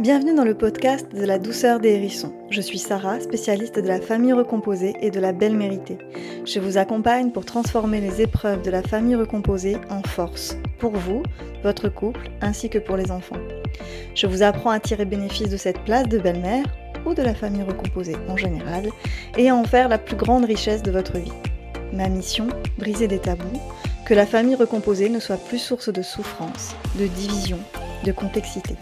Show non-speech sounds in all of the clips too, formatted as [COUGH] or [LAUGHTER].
Bienvenue dans le podcast de la douceur des hérissons. Je suis Sarah, spécialiste de la famille recomposée et de la belle méritée. Je vous accompagne pour transformer les épreuves de la famille recomposée en force, pour vous, votre couple, ainsi que pour les enfants. Je vous apprends à tirer bénéfice de cette place de belle-mère, ou de la famille recomposée en général, et à en faire la plus grande richesse de votre vie. Ma mission, briser des tabous, que la famille recomposée ne soit plus source de souffrance, de division, de complexité.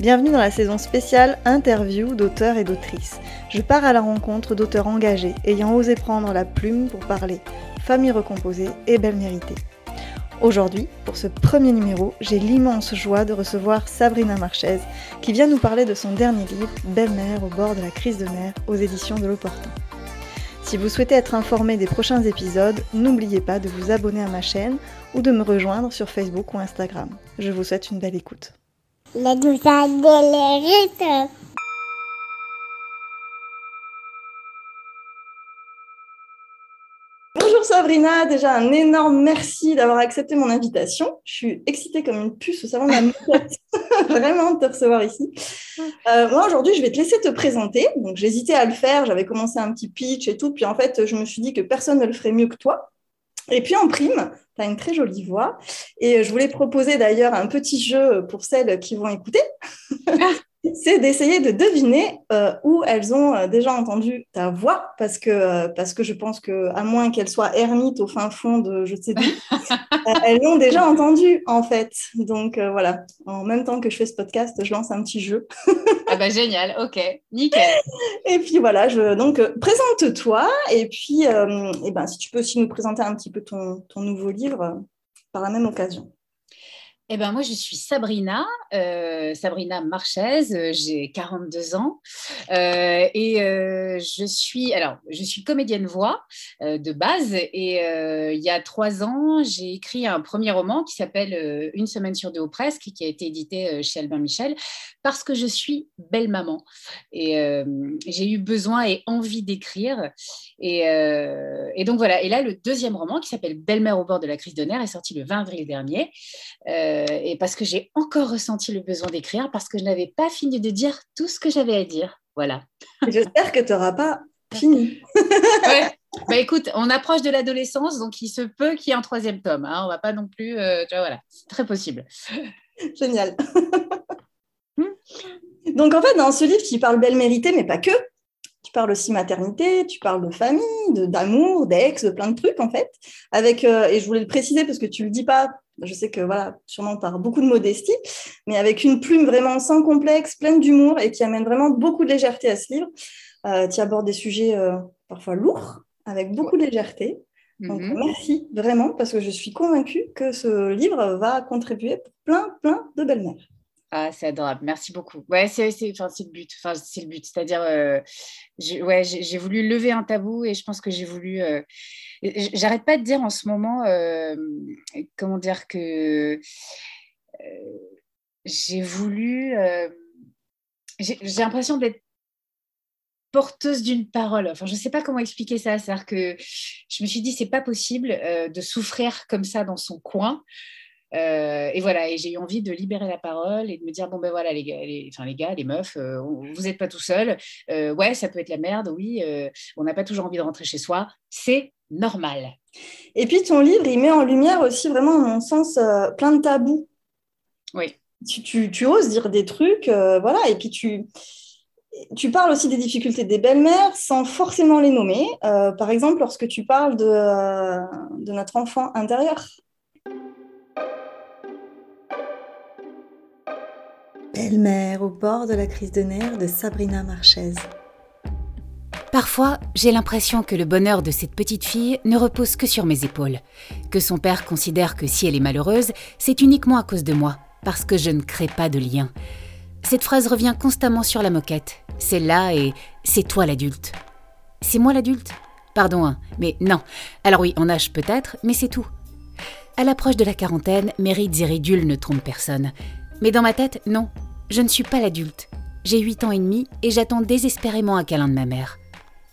Bienvenue dans la saison spéciale interview d'auteurs et d'autrices. Je pars à la rencontre d'auteurs engagés ayant osé prendre la plume pour parler famille recomposée et belle méritée. Aujourd'hui, pour ce premier numéro, j'ai l'immense joie de recevoir Sabrina Marchez qui vient nous parler de son dernier livre, Belle-mère au bord de la crise de mer aux éditions de l'Opportun. Si vous souhaitez être informé des prochains épisodes, n'oubliez pas de vous abonner à ma chaîne ou de me rejoindre sur Facebook ou Instagram. Je vous souhaite une belle écoute. La de Bonjour Sabrina, déjà un énorme merci d'avoir accepté mon invitation. Je suis excitée comme une puce au salon de la moquette, [LAUGHS] vraiment de te recevoir ici. Euh, moi aujourd'hui, je vais te laisser te présenter. Donc j'hésitais à le faire, j'avais commencé un petit pitch et tout, puis en fait, je me suis dit que personne ne le ferait mieux que toi. Et puis en prime, tu as une très jolie voix. Et je voulais proposer d'ailleurs un petit jeu pour celles qui vont écouter. [LAUGHS] c'est d'essayer de deviner euh, où elles ont euh, déjà entendu ta voix, parce que, euh, parce que je pense que à moins qu'elles soient ermites au fin fond de je sais d'où, [LAUGHS] elles l'ont déjà entendu en fait. Donc voilà, en même temps que je fais ce podcast, je lance un petit jeu. [LAUGHS] ah bah génial, ok, nickel. Et puis voilà, je, donc présente-toi et puis et ben, si tu peux aussi nous présenter un petit peu ton, ton nouveau livre par la même occasion. Eh ben, moi, je suis Sabrina, euh, Sabrina Marchez, euh, j'ai 42 ans euh, et je suis, alors, je suis comédienne voix de base et il y a trois ans, j'ai écrit un premier roman qui s'appelle Une semaine sur deux au presque, qui a été édité chez Albin Michel, parce que je suis belle maman et j'ai eu besoin et envie d'écrire et, et, donc voilà. Et là, le deuxième roman qui s'appelle Belle-mère au bord de la crise de nerfs est sorti le 20 avril dernier. Euh, et parce que j'ai encore ressenti le besoin d'écrire, parce que je n'avais pas fini de dire tout ce que j'avais à dire. Voilà. J'espère que tu n'auras pas fini. [LAUGHS] ouais. Bah écoute, on approche de l'adolescence, donc il se peut qu'il y ait un troisième tome. Hein. On va pas non plus, euh, tu vois, voilà, c'est très possible. [LAUGHS] Génial. Hmm. donc en fait, dans ce livre qui parle belle méritée, mais pas que, tu parles aussi maternité, tu parles de famille, d'amour, d'ex, de plein de trucs en fait. Avec euh, et je voulais le préciser parce que tu le dis pas je sais que voilà, sûrement par beaucoup de modestie, mais avec une plume vraiment sans complexe, pleine d'humour et qui amène vraiment beaucoup de légèreté à ce livre. Euh, tu abordes des sujets euh, parfois lourds, avec beaucoup de légèreté. Donc, mhm. merci vraiment, parce que je suis convaincue que ce livre va contribuer pour plein, plein de belles-mères. Ah, c'est adorable. Merci beaucoup. Ouais, c'est le but. Enfin, c'est le but. C'est-à-dire, euh, j'ai voulu lever un tabou et je pense que j'ai voulu. Euh, j'arrête pas de dire en ce moment, euh, comment dire que j'ai voulu. j'ai l'impression d'être porteuse d'une parole. Enfin, je ne sais pas comment expliquer ça. C'est-à-dire que je me suis dit, c'est pas possible de souffrir comme ça dans son coin. Euh, et voilà, et j'ai eu envie de libérer la parole et de me dire bon ben voilà les gars, les, enfin les gars, les meufs, euh, vous n'êtes pas tout seuls. Euh, ouais, ça peut être la merde, oui. on n'a pas toujours envie de rentrer chez soi, c'est normal. Et puis ton livre, il met en lumière aussi vraiment, à mon sens, plein de tabous. Oui. Tu, tu, oses dire des trucs, voilà, et puis tu tu parles aussi des difficultés des belles-mères sans forcément les nommer. par exemple, lorsque tu parles de, de notre enfant intérieur. Belle-mère au bord de la crise de nerfs de Sabrina Marchez. Parfois, j'ai l'impression que le bonheur de cette petite fille ne repose que sur mes épaules, que son père considère que si elle est malheureuse, c'est uniquement à cause de moi, parce que je ne crée pas de lien. Cette phrase revient constamment sur la moquette. C'est là et c'est toi l'adulte. C'est moi l'adulte? Pardon, hein, mais non. Alors oui, en âge peut-être, mais c'est tout. À l'approche de la quarantaine, et ridules ne trompent personne. Mais dans ma tête, non, je ne suis pas l'adulte. J'ai 8 ans et demi et j'attends désespérément un câlin de ma mère.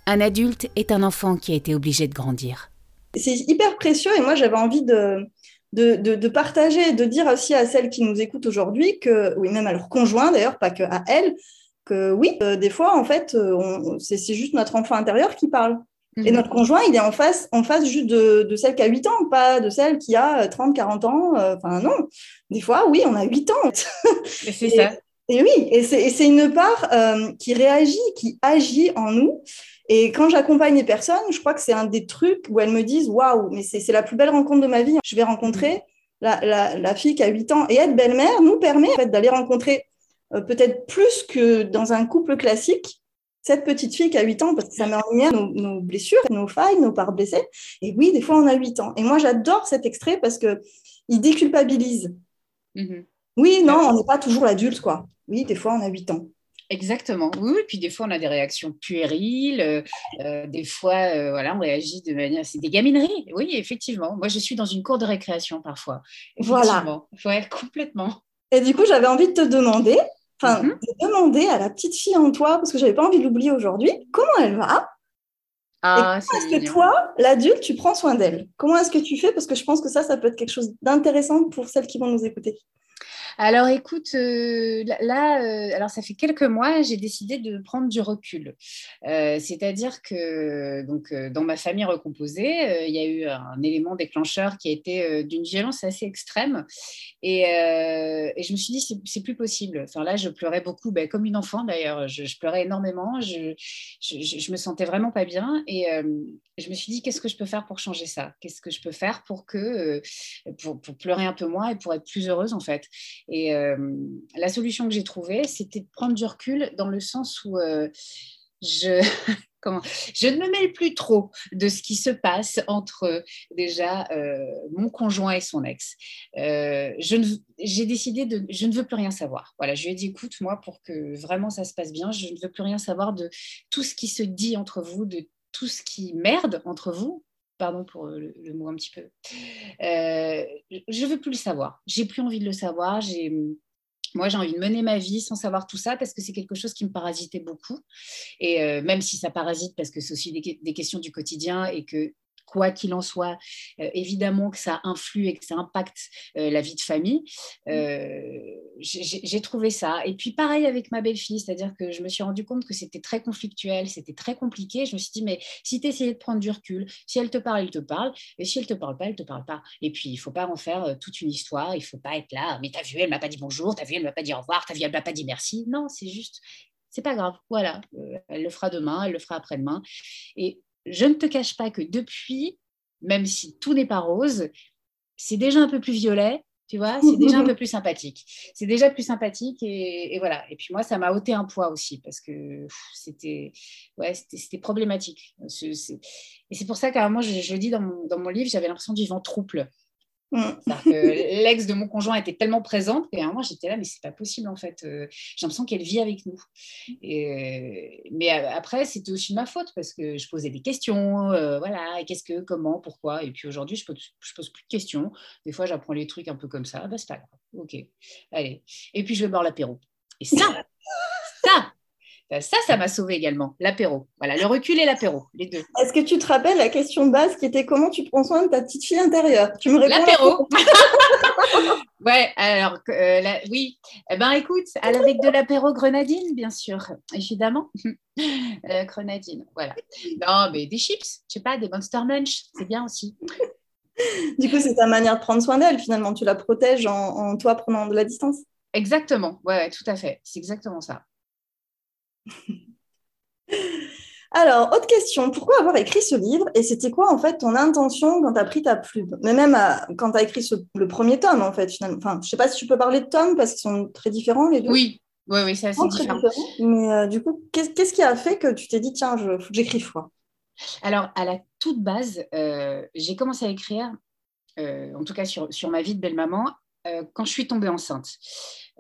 Un adulte est un enfant qui a été obligé de grandir. C'est hyper précieux et moi j'avais envie de, de, partager, de dire aussi à celles qui nous écoutent aujourd'hui que, oui, même à leur conjoint d'ailleurs, pas que à elles, que oui, euh, des fois, en fait, euh, c'est juste notre enfant intérieur qui parle. Et mhm. notre conjoint, il est en face, en face juste de, celle qui a 8 ans, pas de celle qui a 30, 40 ans. Enfin, non. Des fois, oui, on a 8 ans. c'est ça. Et oui, et c'est une part qui réagit, qui agit en nous et quand j'accompagne les personnes, je crois que c'est un des trucs où elles me disent Waouh, mais c'est la plus belle rencontre de ma vie. Je vais rencontrer la, fille qui a 8 ans. Et être belle-mère nous permet en fait, d'aller rencontrer euh, peut-être plus que dans un couple classique cette petite fille qui a 8 ans, parce que ça met en lumière nos, blessures, nos failles, nos parts blessées. Et oui, des fois, on a 8 ans. Et moi, j'adore cet extrait parce qu'il déculpabilise. Mm-hmm. Oui, non, on n'est pas toujours l'adulte, quoi. Oui, des fois, on a 8 ans. Exactement. Oui, et puis des fois on a des réactions puériles, euh, euh, des fois euh, voilà, on réagit de manière. C'est des gamineries, oui, effectivement. Moi je suis dans une cour de récréation parfois. Voilà. Ouais, complètement. Et du coup, j'avais envie de te demander, enfin, demander à la petite fille en toi, parce que j'avais pas envie de l'oublier aujourd'hui, comment elle va ah, comment est-ce que toi, l'adulte, tu prends soin d'elle? Comment est-ce que tu fais? Parce que je pense que ça, ça peut être quelque chose d'intéressant pour celles qui vont nous écouter. Alors écoute, euh, là, euh, alors ça fait quelques mois, j'ai décidé de prendre du recul. Euh, c'est-à-dire que donc, dans ma famille recomposée, il y a eu un élément déclencheur qui a été d'une violence assez extrême. Et, je me suis dit, c'est plus possible. Enfin, là, je pleurais beaucoup, ben, comme une enfant d'ailleurs. Je, pleurais énormément. Je, me sentais vraiment pas bien. Et je me suis dit, qu'est-ce que je peux faire pour changer ça? Qu'est-ce que je peux faire pour, que, pour, pour pleurer un peu moins et pour être plus heureuse en fait? Et euh, la solution que j'ai trouvée, c'était de prendre du recul dans le sens où euh, je, [LAUGHS] je ne me mêle plus trop de ce qui se passe entre déjà euh, mon conjoint et son ex. j'ai décidé de, je ne veux plus rien savoir. Voilà, je lui ai dit, écoute, moi, pour que vraiment ça se passe bien, je ne veux plus rien savoir de tout ce qui se dit entre vous, de tout ce qui merde entre vous, pardon pour le, mot un petit peu. Euh, je veux plus le savoir. J'ai plus envie de le savoir. J'ai moi, j'ai envie de mener ma vie sans savoir tout ça parce que c'est quelque chose qui me parasitait beaucoup. Et euh, même si ça parasite parce que c'est aussi des, des, questions du quotidien et que quoi qu'il en soit, euh, évidemment que ça influe et que ça impacte euh, la vie de famille. Euh, j'ai trouvé ça. Et puis pareil avec ma belle-fille, c'est-à-dire que je me suis rendu compte que c'était très conflictuel, c'était très compliqué. Je me suis dit, mais si tu essayais de prendre du recul, si elle te parle, elle te parle, et si elle te parle pas, elle te parle pas. Et puis, il faut pas en faire toute une histoire, il faut pas être là, mais t'as vu, elle m'a pas dit bonjour, t'as vu, elle m'a pas dit au revoir, t'as vu, elle m'a pas dit merci. Non, c'est juste, c'est pas grave, voilà, elle le fera demain, elle le fera après-demain. Et je ne te cache pas que depuis, même si tout n'est pas rose, c'est déjà un peu plus violet, tu vois, c'est [LAUGHS] déjà un peu plus sympathique. C'est déjà plus sympathique et, voilà. Et puis moi, ça m'a ôté un poids aussi parce que c'était ouais, c'était problématique. et c'est pour ça qu'à moi, je, je, le dis dans mon, dans mon livre, j'avais l'impression du vent trouble. Mm. l'ex de mon conjoint était tellement présente qu'à un moment j'étais là, mais c'est pas possible en fait. Euh, j'ai l'impression qu'elle vit avec nous. Et, mais après, c'était aussi ma faute parce que je posais des questions, euh, voilà, qu'est-ce que, comment, pourquoi. Et puis aujourd'hui, je pose, je pose plus de questions. Des fois, j'apprends les trucs un peu comme ça. Bah, c'est pas grave. Ok, allez. Et puis je vais boire l'apéro. Et ça, euh, ça, ça m'a sauvé également, l'apéro. Voilà, le recul et l'apéro, les deux. Est-ce que tu te rappelles la question de base qui était comment tu prends soin de ta petite fille intérieure? Tu me réponds L'apéro. [LAUGHS] ouais, alors euh, oui. Eh ben écoute, avec de l'apéro grenadine, bien sûr, évidemment. [LAUGHS] Euh, grenadine, voilà. Non, mais des chips, je sais pas, des Monster Munch, c'est bien aussi. [LAUGHS] du coup, c'est ta manière de prendre soin d'elle, finalement. Tu la protèges en, toi prenant de la distance. Exactement, ouais, tout à fait. C'est exactement ça. Alors, autre question, pourquoi avoir écrit ce livre et c'était quoi en fait ton intention quand tu as pris ta plume? Mais même quand tu as écrit le premier tome en fait, finalement. Enfin, je sais pas si tu peux parler de tomes parce qu'ils sont très différents les deux. Oui, oui, oui, c'est assez différent. Mais euh, du coup, qu'est-ce qui a fait que tu t'es dit, tiens, il faut que j'écrive quoi? Alors, à la toute base, euh, j'ai commencé à écrire, euh, en tout cas sur, sur ma vie de belle-maman, quand je suis tombée enceinte.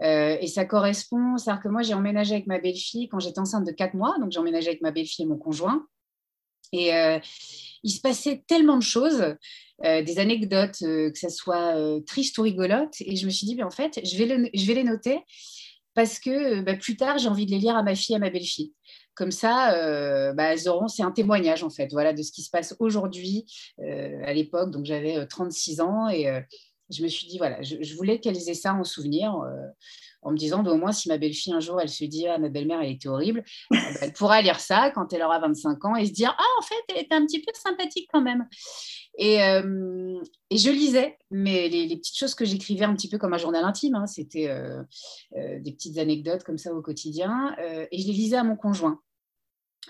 Euh, et ça correspond, c'est-à-dire que moi, j'ai emménagé avec ma belle-fille quand j'étais enceinte de 4 mois, donc j'ai emménagé avec ma belle-fille et mon conjoint. Et euh, il se passait tellement de choses, euh, des anecdotes, que ce soit triste ou rigolote, et je me suis dit, mais en fait, je vais, les noter parce que bah, plus tard, j'ai envie de les lire à ma fille, à ma belle-fille. Comme ça, bah, auront, c'est un témoignage en fait, voilà, de ce qui se passe aujourd'hui, à l'époque, donc j'avais 36 ans, et je me suis dit, voilà, je, voulais qu'elles aient ça en souvenir, euh, en me disant, bah, au moins, si ma belle-fille, un jour, elle se dit, ah, ma belle-mère, elle était horrible, [LAUGHS] bah, elle pourra lire ça quand elle aura 25 ans et se dire, ah, en fait, elle était un petit peu sympathique quand même. Et, euh, et je lisais, mais les, petites choses que j'écrivais un petit peu comme un journal intime, hein, c'était euh, des petites anecdotes comme ça au quotidien, et je les lisais à mon conjoint.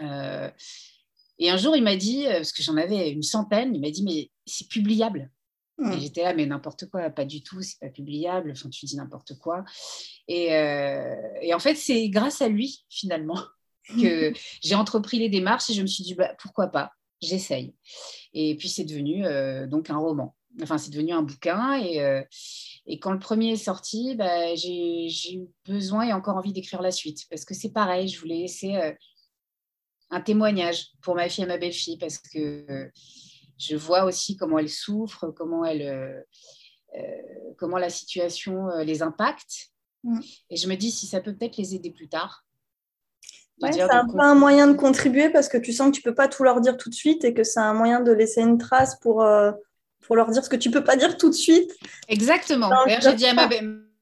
et un jour, il m'a dit, parce que j'en avais une centaine, il m'a dit, mais c'est publiable. Et mmh. j'étais là, mais n'importe quoi, pas du tout, c'est pas publiable, enfin, tu dis n'importe quoi. Et, euh, et, en fait, c'est grâce à lui, finalement, [LAUGHS] que [LAUGHS] j'ai entrepris les démarches et je me suis dit, bah, pourquoi pas, j'essaye. Et puis, c'est devenu euh, donc un roman. Enfin, c'est devenu un bouquin. Et, euh, et quand le premier est sorti, bah, j'ai eu besoin et encore envie d'écrire la suite. Parce que c'est pareil, je voulais laisser un témoignage pour ma fille et ma belle-fille. Parce que je vois aussi comment elles souffrent, comment, elles, euh, euh, comment la situation euh, les impacte. Mm. Et je me dis si ça peut peut-être les aider plus tard. c'est un peu un moyen de contribuer parce que tu sens que tu ne peux pas tout leur dire tout de suite et que c'est un moyen de laisser une trace pour, pour leur dire ce que tu ne peux pas dire tout de suite. Exactement. J'ai dit à ma,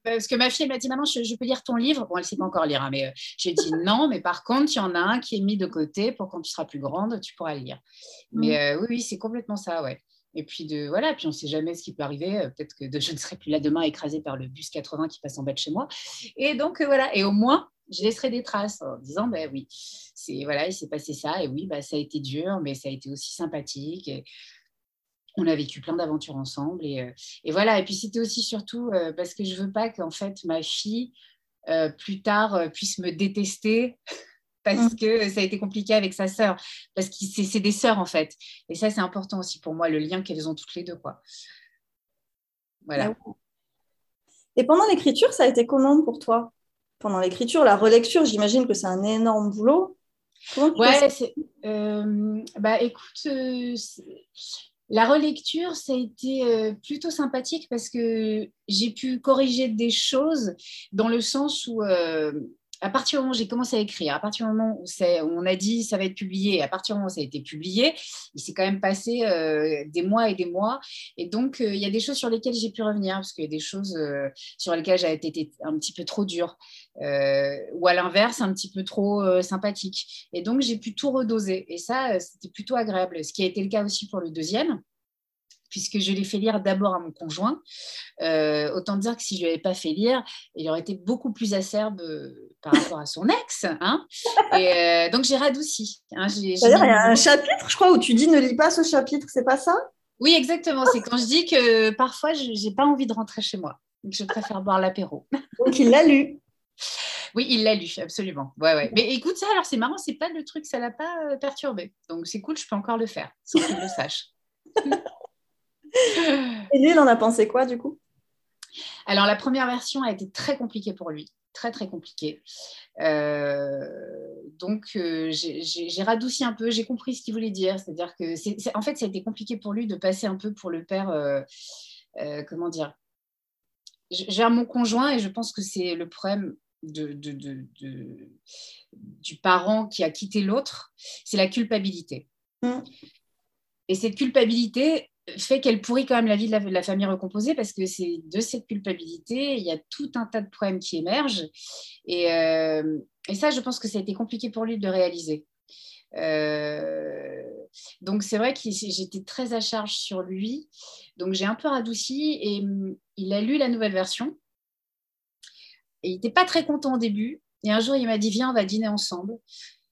parce que ma fille m'a dit maman je, peux lire ton livre. Bon elle sait pas encore lire hein, mais euh, j'ai dit [LAUGHS] non mais par contre il y en a un qui est mis de côté pour quand tu seras plus grande tu pourras le lire. Mais mm. euh, oui, c'est complètement ça ouais. Et puis de voilà puis on sait jamais ce qui peut arriver. Euh, peut-être que je ne serai plus là demain écrasée par le bus 80 qui passe en bas de chez moi. Et donc voilà. Et au moins je laisserai des traces en disant ben oui c'est voilà il s'est passé ça. Et oui bah ça a été dur mais ça a été aussi sympathique. Et on a vécu plein d'aventures ensemble. Et, euh, voilà. Et puis c'était aussi surtout euh, parce que je veux pas qu'en fait ma fille euh, plus tard puisse me détester [LAUGHS] parce mmh. que ça a été compliqué avec sa sœur. Parce que c'est des sœurs en fait. Et ça c'est important aussi pour moi, le lien qu'elles ont toutes les deux. Quoi. Voilà. Et pendant l'écriture, ça a été comment pour toi? Pendant l'écriture, la relecture, j'imagine que c'est un énorme boulot. ouais, bah écoute, la relecture, ça a été euh, plutôt sympathique parce que j'ai pu corriger des choses dans le sens où, euh, à partir du moment où j'ai commencé à écrire, à partir du moment où, on a dit ça va être publié, à partir du moment où ça a été publié, il s'est quand même passé euh, des mois et des mois. Et donc, il y a des choses sur lesquelles j'ai pu revenir parce qu'il y a des choses sur lesquelles j'ai été un petit peu trop dure ou à l'inverse, un petit peu trop sympathique. Et donc, j'ai pu tout redoser. Et ça, c'était plutôt agréable. Ce qui a été le cas aussi pour le deuxième puisque je l'ai fait lire d'abord à mon conjoint. Euh, autant dire que si je ne l'avais pas fait lire, il aurait été beaucoup plus acerbe euh, par rapport à son ex. Hein et euh, donc j'ai radouci. Hein, C'est-à-dire, il y a un chapitre, je crois, où tu dis ne lis pas ce chapitre, c'est pas ça? Oui, exactement. C'est quand je dis que parfois, je n'ai pas envie de rentrer chez moi. Je préfère boire l'apéro. Donc il l'a lu. Oui, il l'a lu, absolument. Ouais, ouais. Mais écoute, ça, alors c'est marrant, c'est pas le truc, ça l'a pas perturbé. Donc c'est cool, je peux encore le faire, sans qu'il le sache. [LAUGHS] Et lui, il en a pensé quoi du coup? Alors la première version a été très compliquée pour lui, très très compliquée. Euh, donc euh, j'ai radouci un peu, j'ai compris ce qu'il voulait dire. C'est-à-dire que, en fait, ça a été compliqué pour lui de passer un peu pour le père, euh, comment dire, vers mon conjoint et je pense que c'est le problème de, du parent qui a quitté l'autre, c'est la culpabilité. Mmh. Et cette culpabilité, fait qu'elle pourrit quand même la vie de la, famille recomposée parce que c'est de cette culpabilité, il y a tout un tas de problèmes qui émergent. Et, euh, ça, je pense que ça a été compliqué pour lui de le réaliser. Euh, donc c'est vrai que j'étais très à charge sur lui. Donc j'ai un peu radouci et mm, il a lu la nouvelle version. Et il n'était pas très content au début. Et un jour, il m'a dit, viens, on va dîner ensemble.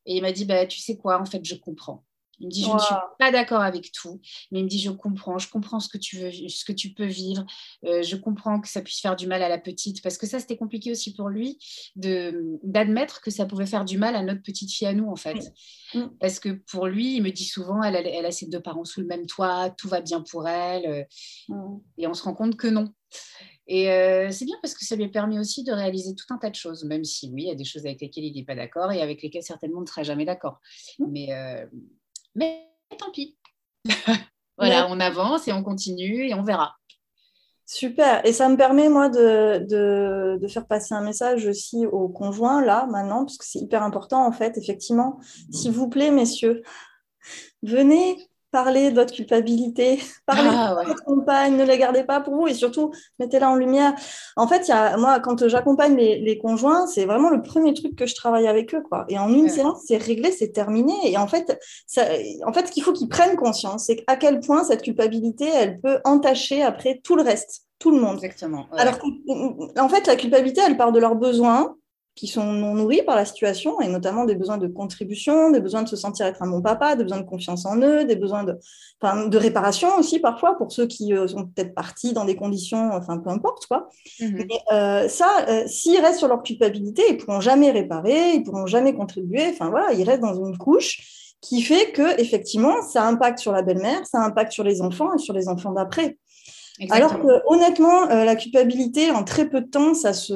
Et il m'a dit, bah, tu sais quoi, en fait, je comprends. Il me dit, je ne suis pas d'accord avec tout, mais il me dit, je comprends, je comprends ce que tu, veux, ce que tu peux vivre, euh, je comprends que ça puisse faire du mal à la petite, parce que ça, c'était compliqué aussi pour lui d'admettre que ça pouvait faire du mal à notre petite fille à nous, en fait. Mm. Parce que pour lui, il me dit souvent, elle a, elle a, ses deux parents sous le même toit, tout va bien pour elle, mm. et on se rend compte que non. Et euh, c'est bien parce que ça lui a permis aussi de réaliser tout un tas de choses, même si oui, il y a des choses avec lesquelles il n'est pas d'accord et avec lesquelles certainement on ne sera jamais d'accord. Mm. Mais mais tant pis. [LAUGHS] voilà, on avance et on continue et on verra. Super. Et ça me permet, moi, de, de, faire passer un message aussi aux conjoints, là, maintenant, parce que c'est hyper important, en fait, effectivement. S'il vous plaît, messieurs, venez parlez de votre culpabilité, [LAUGHS] parlez ah, de votre compagne, ne la gardez pas pour vous et surtout mettez-la en lumière. En fait, y a, moi, quand j'accompagne les, conjoints, c'est vraiment le premier truc que je travaille avec eux. Quoi. Et en une séance, c'est réglé, c'est terminé. Et en fait, ça, en fait ce qu'il faut qu'ils prennent conscience, c'est à quel point cette culpabilité, elle peut entacher après tout le reste, tout le monde. Exactement. Alors en fait, la culpabilité, elle part de leurs besoins qui sont non nourris par la situation, et notamment des besoins de contribution, des besoins de se sentir être un bon papa, des besoins de confiance en eux, des besoins de, de réparation aussi parfois pour ceux qui euh, sont peut-être partis dans des conditions, enfin peu importe quoi. Mhm. Mais euh, ça, euh, s'ils restent sur leur culpabilité, ils pourront jamais réparer, ils pourront jamais contribuer. Enfin voilà, ils restent dans une couche qui fait que effectivement, ça impacte sur la belle-mère, ça impacte sur les enfants et sur les enfants d'après. Alors que honnêtement, la culpabilité en très peu de temps, ça se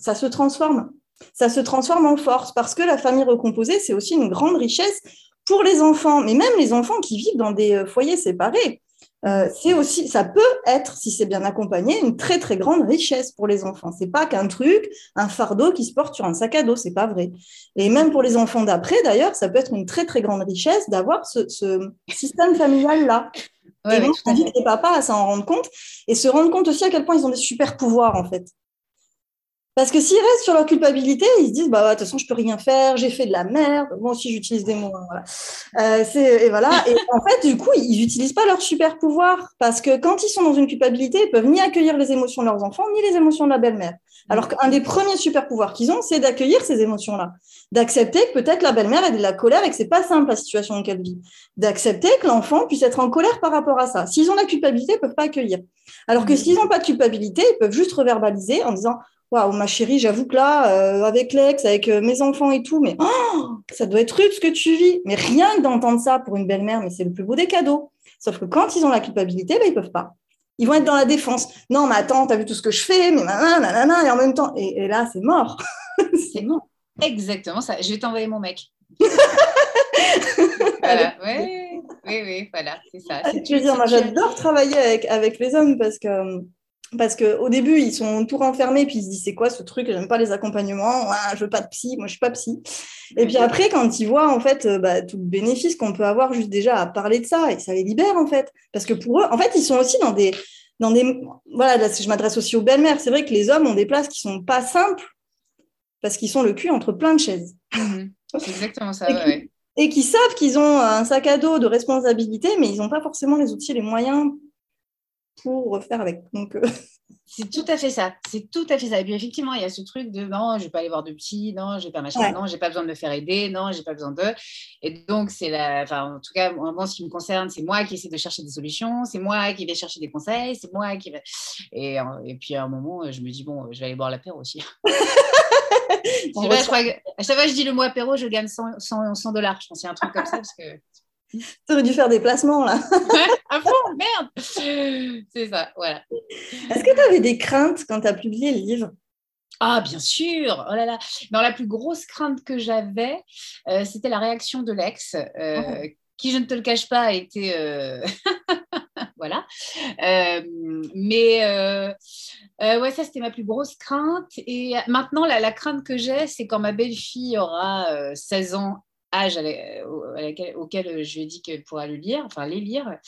ça se transforme. Ça se transforme en force parce que la famille recomposée, c'est aussi une grande richesse pour les enfants, mais même les enfants qui vivent dans des euh, foyers séparés. Euh, c'est aussi, ça peut être, si c'est bien accompagné, une très très grande richesse pour les enfants. C'est pas qu'un truc, un fardeau qui se porte sur un sac à dos, c'est pas vrai. Et même pour les enfants d'après, d'ailleurs, ça peut être une très très grande richesse d'avoir ce, système familial là. et donc, on les papas à s'en rendre compte et se rendre compte aussi à quel point ils ont des super pouvoirs en fait. Parce que s'ils restent sur leur culpabilité, ils se disent bah de toute façon je peux rien faire, j'ai fait de la merde. Moi aussi j'utilise des mots. Hein, voilà. Euh, et voilà. Et en fait du coup ils n'utilisent pas leur super pouvoir parce que quand ils sont dans une culpabilité, ils peuvent ni accueillir les émotions de leurs enfants ni les émotions de la belle-mère. Alors qu'un des premiers super pouvoirs qu'ils ont, c'est d'accueillir ces émotions-là, d'accepter que peut-être la belle-mère ait de la colère et que c'est pas simple la situation dans laquelle vit, d'accepter que l'enfant puisse être en colère par rapport à ça. S'ils ont la culpabilité, ils peuvent pas accueillir. Alors que s'ils n'ont pas de culpabilité, ils peuvent juste reverbaliser en disant waouh, ma chérie, j'avoue que là, euh, avec l'ex, avec euh, mes enfants et tout, mais oh, ça doit être rude ce que tu vis. Mais rien que d'entendre ça pour une belle-mère, mais c'est le plus beau des cadeaux. Sauf que quand ils ont la culpabilité, ben, ils peuvent pas. Ils vont être dans la défense. Non, mais attends, as vu tout ce que je fais, mais nanana, et en même temps, et, là, c'est mort. [LAUGHS] c'est mort. Exactement ça. Je vais t'envoyer mon mec. [LAUGHS] voilà, oui, oui, oui, voilà, c'est ça. Tu veux dire, moi, j'adore travailler avec, avec les hommes parce que parce qu'au début, ils sont tout renfermés, puis ils se disent c'est quoi ce truc? J'aime pas les accompagnements, je veux pas de psy, moi je suis pas psy. Et puis après, quand ils voient en fait euh, bah, tout le bénéfice qu'on peut avoir juste déjà à parler de ça, et ça les libère en fait. Parce que pour eux, en fait, ils sont aussi dans des. Dans des voilà, là, je m'adresse aussi aux belles-mères. C'est vrai que les hommes ont des places qui sont pas simples parce qu'ils sont le cul entre plein de chaises. Mhm. [LAUGHS] C'est exactement ça, et, et qui savent qu'ils ont un sac à dos de responsabilité, mais ils n'ont pas forcément les outils, les moyens pour refaire avec. Donc, euh, [LAUGHS] C'est tout à fait ça. C'est tout à fait ça. Et puis effectivement, il y a ce truc de non, je vais pas aller voir de psy, non, j'ai pas machin, non, j'ai pas besoin de me faire aider, non, j'ai pas besoin de. Et donc c'est la, enfin en tout cas, moi, ce qui me concerne, c'est moi qui essaie de chercher des solutions, c'est moi qui vais chercher des conseils, c'est moi qui vais. Et, et puis à un moment, je me dis bon, je vais aller boire l'apéro aussi. [LAUGHS] [LAUGHS] je crois à chaque fois que je dis le mot apéro, je gagne 100, 100 dollars. Je pense a un truc comme ça parce que [LAUGHS] tu aurais dû faire des placements là. [LAUGHS] ah bon, merde C'est ça, voilà. Est-ce que tu avais des craintes quand tu as publié le livre? Ah, bien sûr. Oh là là. Dans la plus grosse crainte que j'avais, euh, c'était la réaction de l'ex, euh, oh. qui, je ne te le cache pas, a été. Euh, [LAUGHS] voilà. mais ouais, ça, c'était ma plus grosse crainte. Et maintenant, la, la crainte que j'ai, c'est quand ma belle-fille aura 16 ans âge auquel je lui ai dit qu'elle pourra le lire, enfin les lire,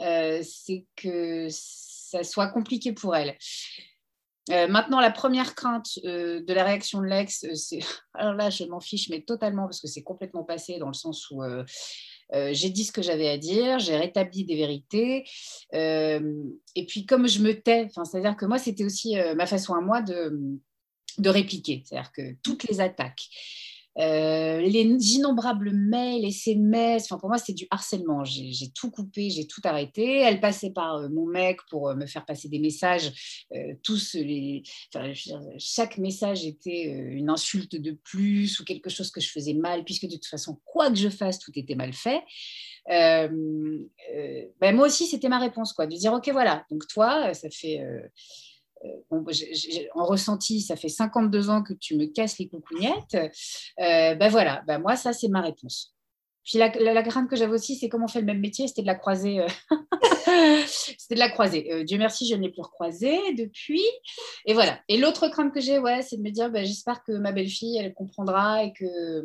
euh, c'est que ça soit compliqué pour elle. Euh, maintenant, la première crainte euh, de la réaction de l'ex, c'est. [LAUGHS] Alors là, je m'en fiche, mais totalement, parce que c'est complètement passé dans le sens où j'ai dit ce que j'avais à dire, j'ai rétabli des vérités. et puis, comme je me tais, c'est-à-dire que moi, c'était aussi ma façon à moi de répliquer. C'est-à-dire que toutes les attaques, euh, les innombrables mails, SMS, enfin pour moi c'est du harcèlement. J'ai tout coupé, j'ai tout arrêté. Elle passait par euh, mon mec pour euh, me faire passer des messages. tous les, chaque message était une insulte de plus ou quelque chose que je faisais mal, puisque de toute façon quoi que je fasse, tout était mal fait. Ben moi aussi c'était ma réponse quoi, de dire ok voilà donc toi ça fait bon, en ressenti, ça fait 52 ans que tu me casses les coucougnettes. Euh, ben voilà, ben moi, ça, c'est ma réponse. Puis la, la, crainte que j'avais aussi, c'est comment on fait le même métier, c'était de la croiser. Euh, [LAUGHS] c'était de la croiser. Euh, Dieu merci, je ne l'ai plus recroisée depuis. Et voilà. Et l'autre crainte que j'ai, ouais, c'est de me dire, ben, j'espère que ma belle-fille, elle comprendra et que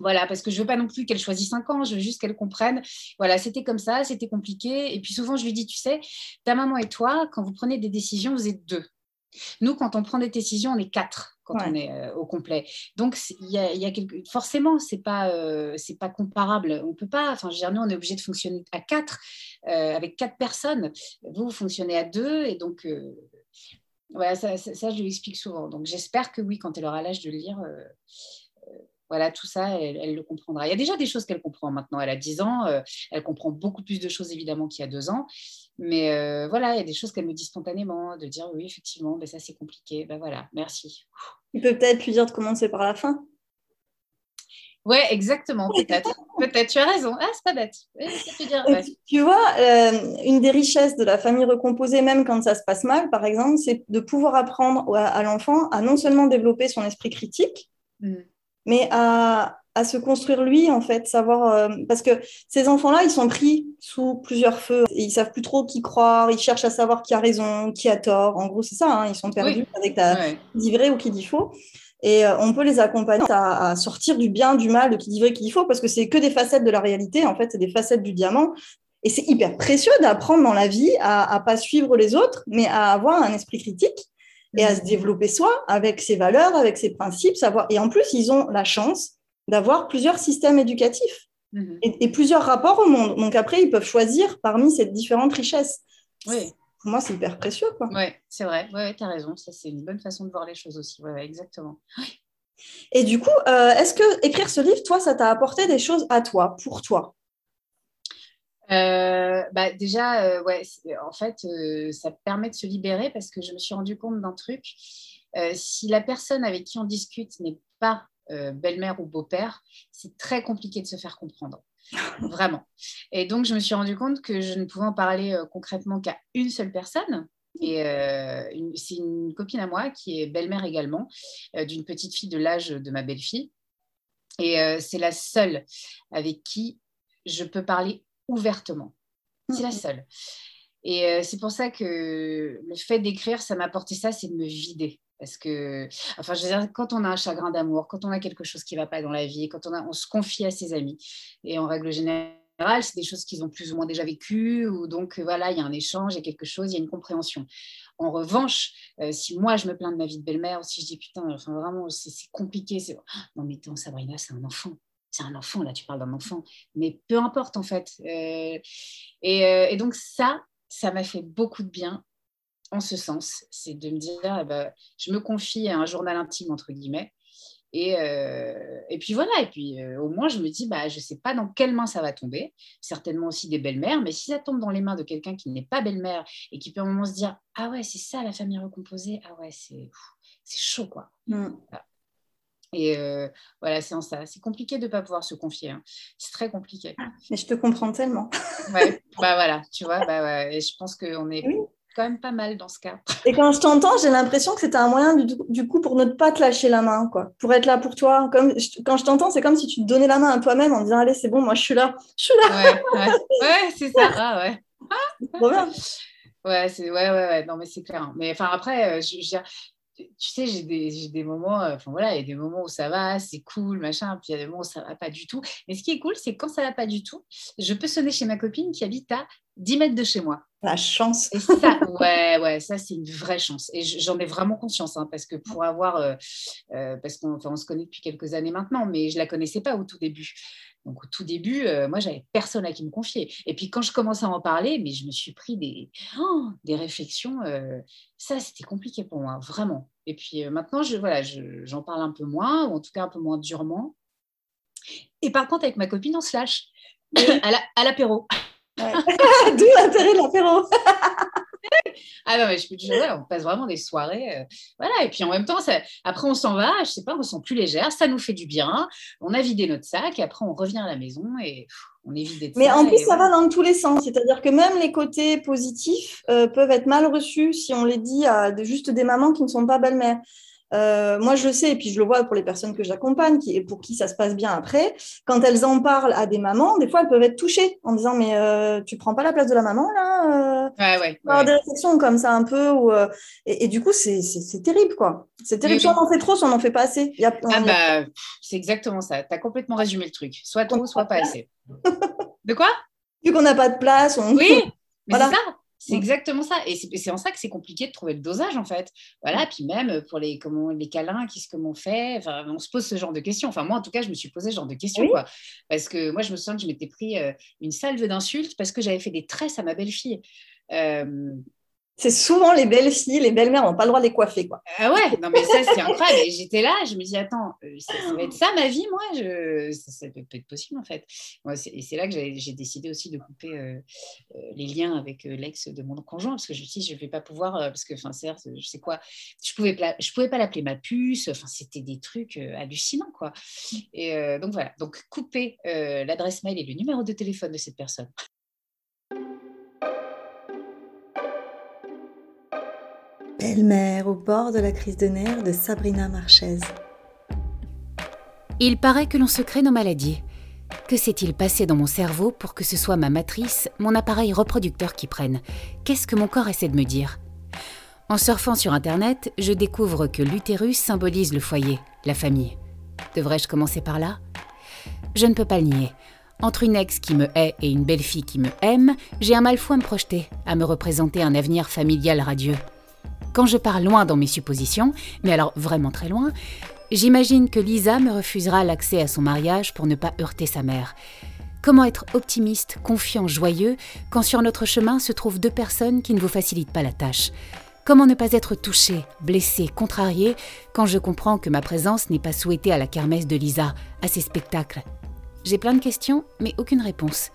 Voilà, parce que je veux pas non plus qu'elle choisisse un camp, je veux juste qu'elle comprenne. Voilà, c'était comme ça, c'était compliqué. Et puis souvent, je lui dis, tu sais, ta maman et toi, quand vous prenez des décisions, vous êtes deux. Nous, quand on prend des décisions, on est quatre quand on est euh, au complet. Donc, il y a, y a quelque... forcément, c'est pas, euh, c'est pas comparable. On peut pas. Enfin, je nous, on est obligé de fonctionner à quatre, euh, avec quatre personnes. Vous, vous fonctionnez à deux, et donc. voilà, ça, ça, je lui explique souvent. Donc, j'espère que oui, quand elle aura l'âge de lire, voilà, tout ça, elle, le comprendra. Il y a déjà des choses qu'elle comprend maintenant. Elle a 10 ans, euh, elle comprend beaucoup plus de choses évidemment qu'il y a deux ans. Mais euh, voilà, il y a des choses qu'elle me dit spontanément, de dire oui, effectivement, ben, ça c'est compliqué. Ben voilà, merci. Tu peux peut-être lui dire de commencer par la fin. Ouais, exactement, peut-être. [LAUGHS] peut-être, tu as raison. Ah, c'est pas bête. Tu vois, euh, une des richesses de la famille recomposée, même quand ça se passe mal, par exemple, c'est de pouvoir apprendre à, l'enfant à non seulement développer son esprit critique, mmh mais à, se construire lui, en fait, savoir. Euh, parce que ces enfants-là, ils sont pris sous plusieurs feux. Et ils savent plus trop qui croire, ils cherchent à savoir qui a raison, qui a tort. En gros, c'est ça, hein, ils sont perdus avec ta, qui dit vrai ou qui dit faux. Et euh, on peut les accompagner à, sortir du bien, du mal, de qui dit vrai, qui dit faux, parce que c'est que des facettes de la réalité, en fait, c'est des facettes du diamant. Et c'est hyper précieux d'apprendre dans la vie à ne pas suivre les autres, mais à avoir un esprit critique et à se développer soi avec ses valeurs, avec ses principes, savoir. Et en plus, ils ont la chance d'avoir plusieurs systèmes éducatifs mhm. et, plusieurs rapports au monde. Donc après, ils peuvent choisir parmi ces différentes richesses. Oui. Pour moi, c'est hyper précieux. Oui, c'est vrai. Ouais, tu as raison. Ça, c'est une bonne façon de voir les choses aussi. Ouais, exactement. Et du coup, euh, est-ce que écrire ce livre, toi, ça t'a apporté des choses à toi, pour toi? Euh, bah déjà, euh, ouais, en fait, euh, ça permet de se libérer parce que je me suis rendu compte d'un truc. si la personne avec qui on discute n'est pas belle-mère ou beau-père, c'est très compliqué de se faire comprendre. [LAUGHS] Vraiment. Et donc, je me suis rendu compte que je ne pouvais en parler concrètement qu'à une seule personne. Et c'est une copine à moi qui est belle-mère également, d'une petite fille de l'âge de ma belle-fille. Et c'est la seule avec qui je peux parler ouvertement. C'est la seule. Et euh, c'est pour ça que le fait d'écrire, ça m'a apporté ça, c'est de me vider. Parce que, enfin, je veux dire, quand on a un chagrin d'amour, quand on a quelque chose qui ne va pas dans la vie, quand on, a, on se confie à ses amis, et en règle générale, c'est des choses qu'ils ont plus ou moins déjà vécues, ou donc voilà, il y a un échange, il y a quelque chose, il y a une compréhension. En revanche, euh, si moi je me plains de ma vie de belle-mère, ou si je dis putain, enfin vraiment, c'est compliqué, c'est non mais attends, Sabrina, c'est un enfant c'est un enfant, là tu parles d'un enfant, mais peu importe en fait. Euh, euh, et, donc ça, ça m'a fait beaucoup de bien en ce sens, c'est de me dire, eh ben, je me confie à un journal intime, entre guillemets, et, euh, et puis voilà, et puis au moins je me dis, bah, je ne sais pas dans quelles mains ça va tomber, certainement aussi des belles-mères, mais si ça tombe dans les mains de quelqu'un qui n'est pas belle-mère et qui peut à un moment se dire, ah ouais, c'est ça la famille recomposée, ah ouais, c'est chaud quoi. Mm. Et euh, voilà, c'est en ça. C'est compliqué de ne pas pouvoir se confier. Hein. C'est très compliqué. Ah, mais je te comprends tellement. [LAUGHS] ouais, bah voilà, tu vois, bah ouais. et je pense qu'on est quand même pas mal dans ce cas. [LAUGHS] Et quand je t'entends, j'ai l'impression que c'était un moyen du, coup pour ne pas te lâcher la main, quoi. Pour être là pour toi. Comme, quand je t'entends, c'est comme si tu te donnais la main à toi-même en disant Allez, c'est bon, moi je suis là. Je suis là. Ouais, ouais. c'est ça. Ah ouais. Ah. Ouais, c'est ouais, ouais, ouais, non, mais c'est clair. Hein. Mais enfin, après, euh, je, je, tu sais, j'ai des, des, moments, euh, enfin voilà, il y a des moments où ça va, c'est cool, machin, puis il y a des moments où ça va pas du tout. Mais ce qui est cool, c'est quand ça va pas du tout, je peux sonner chez ma copine qui habite à 10 mètres de chez moi. La chance. Et ça, ouais, ouais, ça c'est une vraie chance. Et j'en ai vraiment conscience, hein, parce que pour avoir, euh, euh, parce qu'on on se connaît depuis quelques années maintenant, mais je la connaissais pas au tout début. Donc au tout début, euh, moi, j'avais personne à qui me confier. Et puis quand je commençais à en parler, mais je me suis pris des, oh, des réflexions. Euh, ça, c'était compliqué pour moi, vraiment. Et puis euh, maintenant, je, voilà, j'en parle un peu moins, ou en tout cas un peu moins durement. Et par contre, avec ma copine, on se lâche [COUGHS] à l'apéro. [LAUGHS] D'où l'intérêt de l'apéro. Ah non, mais je peux te dire, on passe vraiment des soirées. Euh, voilà, et puis en même temps, ça, après, on s'en va, je sais pas, on se sent plus légère, ça nous fait du bien. On a vidé notre sac, et après, on revient à la maison et on est vidé de Mais en plus, ça va dans tous les sens. C'est-à-dire que même les côtés positifs euh, peuvent être mal reçus si on les dit à juste des mamans qui ne sont pas belles-mères. Euh, moi, je le sais, et puis je le vois pour les personnes que j'accompagne, qui, pour qui ça se passe bien après, quand elles en parlent à des mamans, des fois, elles peuvent être touchées en disant Mais euh, tu prends pas la place de la maman, là euh, Ouais, ouais. Avoir des réflexions comme ça, un peu. et, du coup, c'est terrible, quoi. C'est terrible. Soit on en fait trop, soit on n'en fait pas assez. ah, bah, c'est exactement ça. Tu as complètement résumé le truc. Soit trop, soit pas assez. de quoi? Vu qu'on n'a pas de place. On... Oui, [LAUGHS] mais c'est ça. C'est exactement ça. Et c'est en ça que c'est compliqué de trouver le dosage, en fait. Voilà, puis même pour les, comment, les câlins, qu'est-ce qu'on fait? Enfin, On se pose ce genre de questions. Enfin, moi, en tout cas, je me suis posé ce genre de questions. Quoi. Parce que moi, je me souviens que je m'étais pris euh, une salve d'insultes parce que j'avais fait des tresses à ma belle-fille. Euh, c'est souvent les belles filles, les belles-mères n'ont pas le droit de les coiffer. Quoi. Ah ouais, non mais ça c'est incroyable. J'étais là, je me dis, attends, euh, ça, va être ça ma vie, moi je... ça, peut être possible en fait. et c'est là que j'ai décidé aussi de couper euh, euh, les liens avec l'ex de mon conjoint, parce que je me suis dit, je ne vais pas pouvoir, parce que, enfin, certes, je sais quoi, je ne pouvais, pouvais pas l'appeler ma puce, c'était des trucs hallucinants, quoi. Et donc voilà, donc couper l'adresse mail et le numéro de téléphone de cette personne. Belle-mère au bord de la crise de nerfs de Sabrina Marchez. Il paraît que l'on se crée nos maladies. Que s'est-il passé dans mon cerveau pour que ce soit ma matrice, mon appareil reproducteur qui prenne? Qu'est-ce que mon corps essaie de me dire? En surfant sur Internet, je découvre que l'utérus symbolise le foyer, la famille. Devrais-je commencer par là? Je ne peux pas le nier. Entre une ex qui me hait et une belle-fille qui me aime, j'ai un mal fou à me projeter, à me représenter un avenir familial radieux. Quand je pars loin dans mes suppositions, mais alors vraiment très loin, j'imagine que Lisa me refusera l'accès à son mariage pour ne pas heurter sa mère. Comment être optimiste, confiant, joyeux quand sur notre chemin se trouvent deux personnes qui ne vous facilitent pas la tâche? Comment ne pas être touché, blessé, contrarié quand je comprends que ma présence n'est pas souhaitée à la kermesse de Lisa, à ses spectacles? J'ai plein de questions, mais aucune réponse.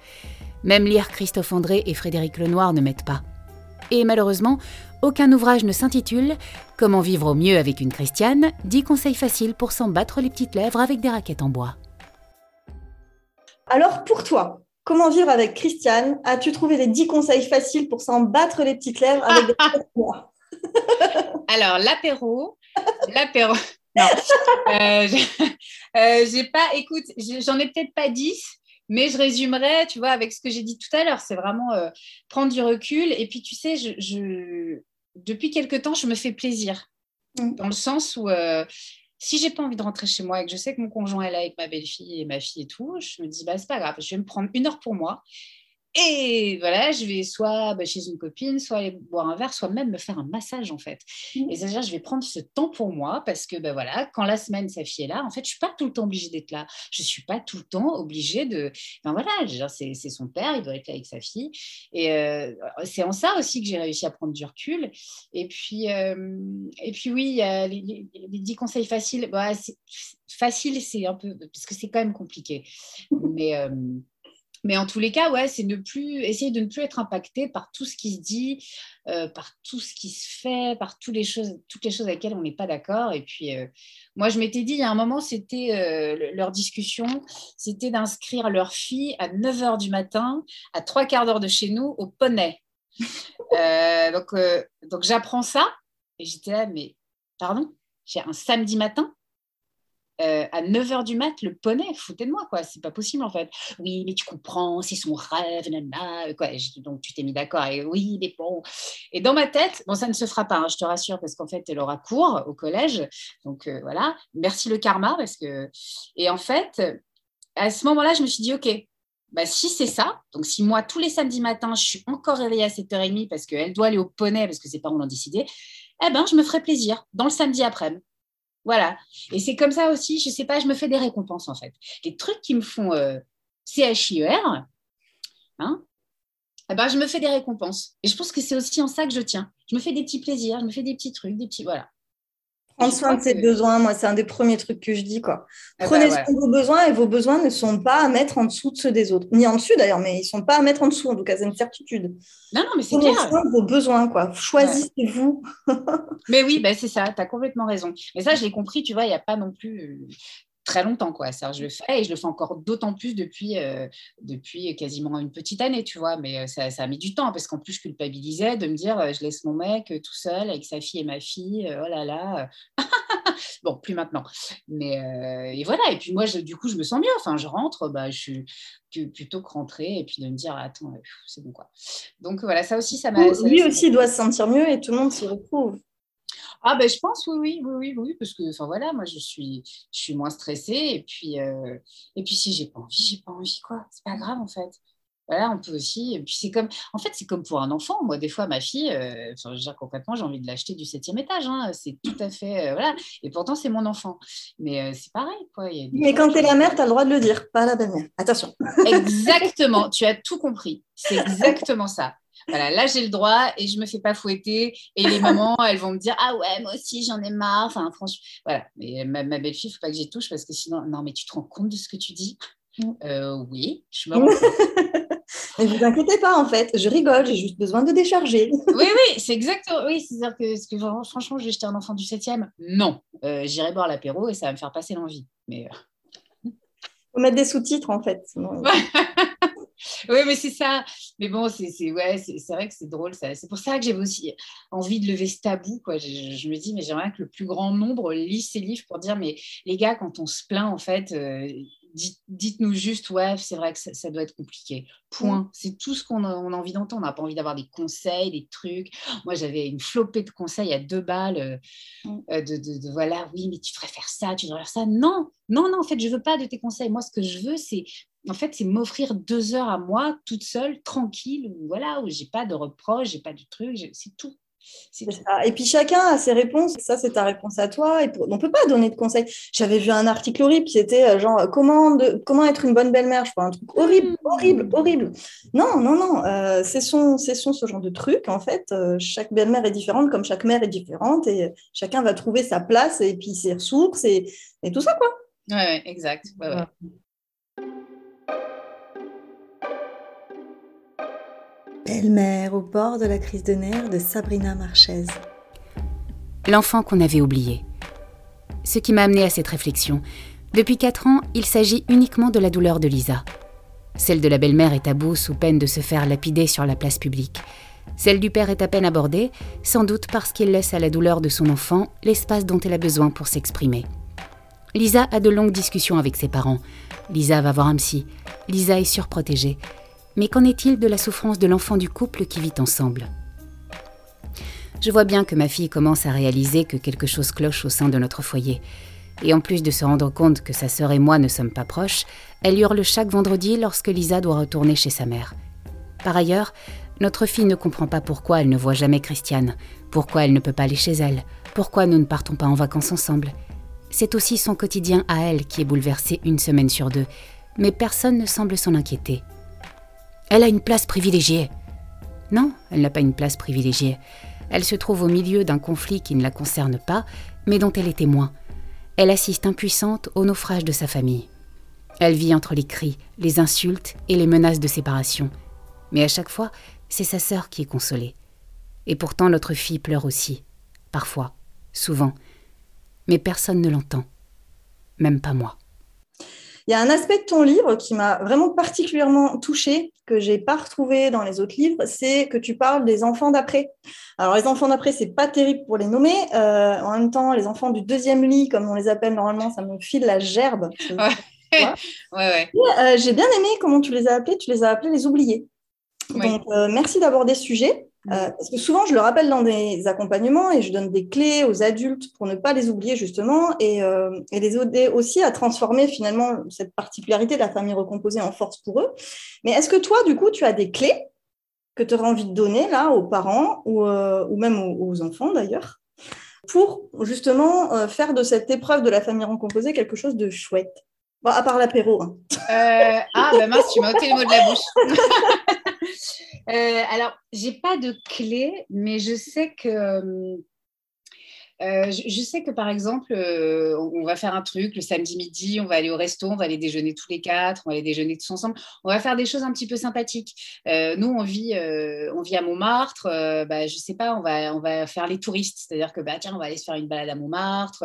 Même lire Christophe André et Frédéric Lenoir ne m'aident pas. Et malheureusement, aucun ouvrage ne s'intitule Comment vivre au mieux avec une Christiane 10 conseils faciles pour s'en battre les petites lèvres avec des raquettes en bois. Alors pour toi, comment vivre avec Christiane? As-tu trouvé les 10 conseils faciles pour s'en battre les petites lèvres avec des raquettes en bois? [LAUGHS] Alors l'apéro, l'apéro. Non, [LAUGHS] euh, euh, j'ai pas, écoute, j'en ai peut-être pas 10, mais je résumerai, tu vois, avec ce que j'ai dit tout à l'heure, c'est vraiment euh, prendre du recul. Et puis, tu sais, je, depuis quelque temps, je me fais plaisir. Mm. Dans le sens où, euh, si j'ai pas envie de rentrer chez moi et que je sais que mon conjoint est là avec ma belle-fille et ma fille et tout, je me dis, bah, c'est pas grave, je vais me prendre une heure pour moi. Et voilà, je vais soit bah, chez une copine, soit aller boire un verre, soit même me faire un massage en fait. Mmh. Et c'est-à-dire, je vais prendre ce temps pour moi parce que ben voilà, quand la semaine sa fille est là, en fait, je suis pas tout le temps obligée d'être là. Je suis pas tout le temps obligée de. Ben voilà, c'est son père, il doit être là avec sa fille. Et euh, c'est en ça aussi que j'ai réussi à prendre du recul. Et puis, euh, et puis oui, il y a les, les, 10 conseils faciles. Bah, facile, c'est un peu parce que c'est quand même compliqué. Mais euh, mais en tous les cas, ouais, c'est ne plus essayer de ne plus être impacté par tout ce qui se dit, euh, par tout ce qui se fait, par toutes les choses, toutes les choses avec lesquelles on n'est pas d'accord. Et puis, euh, moi, je m'étais dit, il y a un moment, c'était euh, leur discussion, c'était d'inscrire leur fille à 9 h du matin, à trois quarts d'heure de chez nous, au poney. [LAUGHS] donc, donc j'apprends ça et j'étais là, mais pardon, j'ai un samedi matin euh, à 9h du mat, le poney, foutez de moi, quoi. C'est pas possible, en fait. Oui, mais tu comprends, c'est son rêve, quoi. donc, tu t'es mis d'accord, et oui, mais bon. Et dans ma tête, bon, ça ne se fera pas, hein, je te rassure, parce qu'en fait, elle aura cours au collège. Donc, euh, voilà. Merci le karma, parce que. Et en fait, à ce moment-là, je me suis dit, OK, bah, si c'est ça, donc si moi, tous les samedis matins, je suis encore réveillée à 7h30 parce qu'elle doit aller au poney, parce que ses parents l'ont décidé, eh ben, je me ferai plaisir dans le samedi après-midi. Voilà. Et c'est comme ça aussi, je ne sais pas, je me fais des récompenses en fait. Les trucs qui me font euh, CHIER, hein, eh ben, je me fais des récompenses. Et je pense que c'est aussi en ça que je tiens. Je me fais des petits plaisirs, je me fais des petits trucs, des petits. Voilà. Prendre soin de ses besoins, moi, c'est un des premiers trucs que je dis. Quoi. Eh ben, Prenez soin de vos besoins et vos besoins ne sont pas à mettre en dessous de ceux des autres. Ni en dessus d'ailleurs, mais ils ne sont pas à mettre en dessous, en tout cas, c'est une certitude. Non, non, mais c'est clair. soin de vos besoins, quoi. Choisissez-vous. mais oui, ben, c'est ça, tu as complètement raison. Mais ça, je l'ai compris, tu vois, il n'y a pas non plus euh, très longtemps. Quoi. Ça, je le fais et je le fais encore d'autant plus depuis, euh, depuis quasiment une petite année, tu vois. Mais euh, ça, ça, a mis du temps parce qu'en plus, je culpabilisais de me dire je laisse mon mec tout seul avec sa fille et ma fille. oh là là. [LAUGHS] bon, plus maintenant. Mais et voilà. Et puis moi, du coup, je me sens mieux. Enfin, je rentre, bah, je suis plutôt que rentrer et puis de me dire, attends, c'est bon quoi. Donc voilà, ça aussi, ça m'a. Lui aussi doit se sentir mieux et tout le monde s'y retrouve. Ah ben je pense oui, oui, oui, oui, parce que enfin voilà, moi je suis, je suis moins stressée et puis euh, et puis si j'ai pas envie, j'ai pas envie quoi, c'est pas grave en fait. Voilà, on peut aussi. Et puis c'est comme, en fait, c'est comme pour un enfant. Moi, des fois, ma fille, euh, je veux dire, concrètement, j'ai envie de l'acheter du septième étage. Hein. C'est tout à fait, euh, voilà. Et pourtant, c'est mon enfant. Mais c'est pareil, quoi. Mais quand tu es la mère, tu as le droit de le dire, pas la belle-mère. Attention. Exactement. tu as tout compris. C'est exactement [LAUGHS] ça. Voilà, là j'ai le droit et je me fais pas fouetter. Et les [LAUGHS] mamans, elles vont me dire Ah ouais, moi aussi j'en ai marre. Enfin, franchement, voilà. Mais ma, belle-fille, il faut pas que j'y touche parce que sinon, non, mais tu te rends compte de ce que tu dis? Mm. euh, Oui, je me [LAUGHS] rends compte. Ne vous inquiétez pas, en fait, je rigole, j'ai juste besoin de décharger. oui, oui, c'est exactement. Oui, c'est-à-dire que, franchement, je vais jeter un enfant du 7e. Non, euh, j'irai boire l'apéro et ça va me faire passer l'envie. Mais. Euh... Faut mettre des sous-titres, en fait. [LAUGHS] oui, mais c'est ça. Mais bon, c'est ouais, vrai que c'est drôle. C'est pour ça que j'avais aussi envie de lever ce tabou. Quoi. Je, me dis, mais j'aimerais que le plus grand nombre lise ces livres pour dire, mais les gars, quand on se plaint, en fait, euh, dites-nous juste, ouais, c'est vrai que ça, doit être compliqué. Point. Mm. C'est tout ce qu'on a, envie d'entendre. On n'a pas envie d'avoir des conseils, des trucs. Moi, j'avais une flopée de conseils à deux balles. Euh, mm. euh, de, voilà, oui, mais tu devrais faire ça, tu devrais faire ça. Non, non, non, en fait, je veux pas de tes conseils. Moi, ce que je veux, c'est en fait, c'est m'offrir deux heures à moi, toute seule, tranquille, où, voilà, où j'ai pas de reproches, j'ai pas de trucs, c'est tout. Et puis chacun a ses réponses. Ça, c'est ta réponse à toi. Et on ne peut pas donner de conseils. J'avais vu un article horrible qui était euh, genre comment, comment être une bonne belle-mère. Je crois un truc horrible, mmh. horrible, horrible. Non, non, non. Euh, c'est son, son, ce genre de truc. En fait, euh, chaque belle-mère est différente, comme chaque mère est différente, et chacun va trouver sa place et puis ses ressources et, et tout ça, quoi. Ouais, exact. Ouais, ouais. Belle-mère au bord de la crise de nerfs de Sabrina Marchez. L'enfant qu'on avait oublié. Ce qui m'a amené à cette réflexion. Depuis 4 ans, il s'agit uniquement de la douleur de Lisa. Celle de la belle-mère est tabou sous peine de se faire lapider sur la place publique. Celle du père est à peine abordée, sans doute parce qu'il laisse à la douleur de son enfant l'espace dont elle a besoin pour s'exprimer. Lisa a de longues discussions avec ses parents. Lisa va voir un. Lisa est surprotégée. Mais qu'en est-il de la souffrance de l'enfant du couple qui vit ensemble? Je vois bien que ma fille commence à réaliser que quelque chose cloche au sein de notre foyer. Et en plus de se rendre compte que sa sœur et moi ne sommes pas proches, elle hurle chaque vendredi lorsque Lisa doit retourner chez sa mère. Par ailleurs, notre fille ne comprend pas pourquoi elle ne voit jamais Christiane, pourquoi elle ne peut pas aller chez elle, pourquoi nous ne partons pas en vacances ensemble. C'est aussi son quotidien à elle qui est bouleversé une semaine sur deux, mais personne ne semble s'en inquiéter. Elle a une place privilégiée. Non, elle n'a pas une place privilégiée. Elle se trouve au milieu d'un conflit qui ne la concerne pas, mais dont elle est témoin. Elle assiste impuissante au naufrage de sa famille. Elle vit entre les cris, les insultes et les menaces de séparation. Mais à chaque fois, c'est sa sœur qui est consolée. Et pourtant notre fille pleure aussi. Parfois, souvent. Mais personne ne l'entend. Même pas moi. Il y a un aspect de ton livre qui m'a vraiment particulièrement touchée, que j'ai pas retrouvé dans les autres livres, c'est que tu parles des enfants d'après. Alors les enfants d'après, c'est pas terrible pour les nommer. Euh, en même temps, les enfants du deuxième lit, comme on les appelle normalement, ça me file la gerbe. [LAUGHS] Ouais. ouais, euh, j'ai bien aimé comment tu les as appelés. Tu les as appelés les oubliés. Donc euh, merci d'aborder ce sujet. Euh, parce que souvent, je le rappelle dans des accompagnements et je donne des clés aux adultes pour ne pas les oublier justement et, euh, et les aider aussi à transformer finalement cette particularité de la famille recomposée en force pour eux. Mais est-ce que toi, du coup, tu as des clés que tu aurais envie de donner là aux parents ou, euh, ou même aux, enfants d'ailleurs pour justement faire de cette épreuve de la famille recomposée quelque chose de chouette? Bon, à part l'apéro. Hein. ah, bah mince, tu m'as ôté les mots de la bouche. [LAUGHS] Euh, alors, j'ai pas de clé, mais je sais que euh, je, sais que par exemple, euh, on, va faire un truc le samedi midi, on va aller au resto, on va aller déjeuner tous les quatre, on va aller déjeuner tous ensemble. On va faire des choses un petit peu sympathiques. Euh, nous, on vit, on vit à Montmartre. bah, je sais pas, on va, on va faire les touristes, c'est-à-dire que bah tiens, on va aller se faire une balade à Montmartre.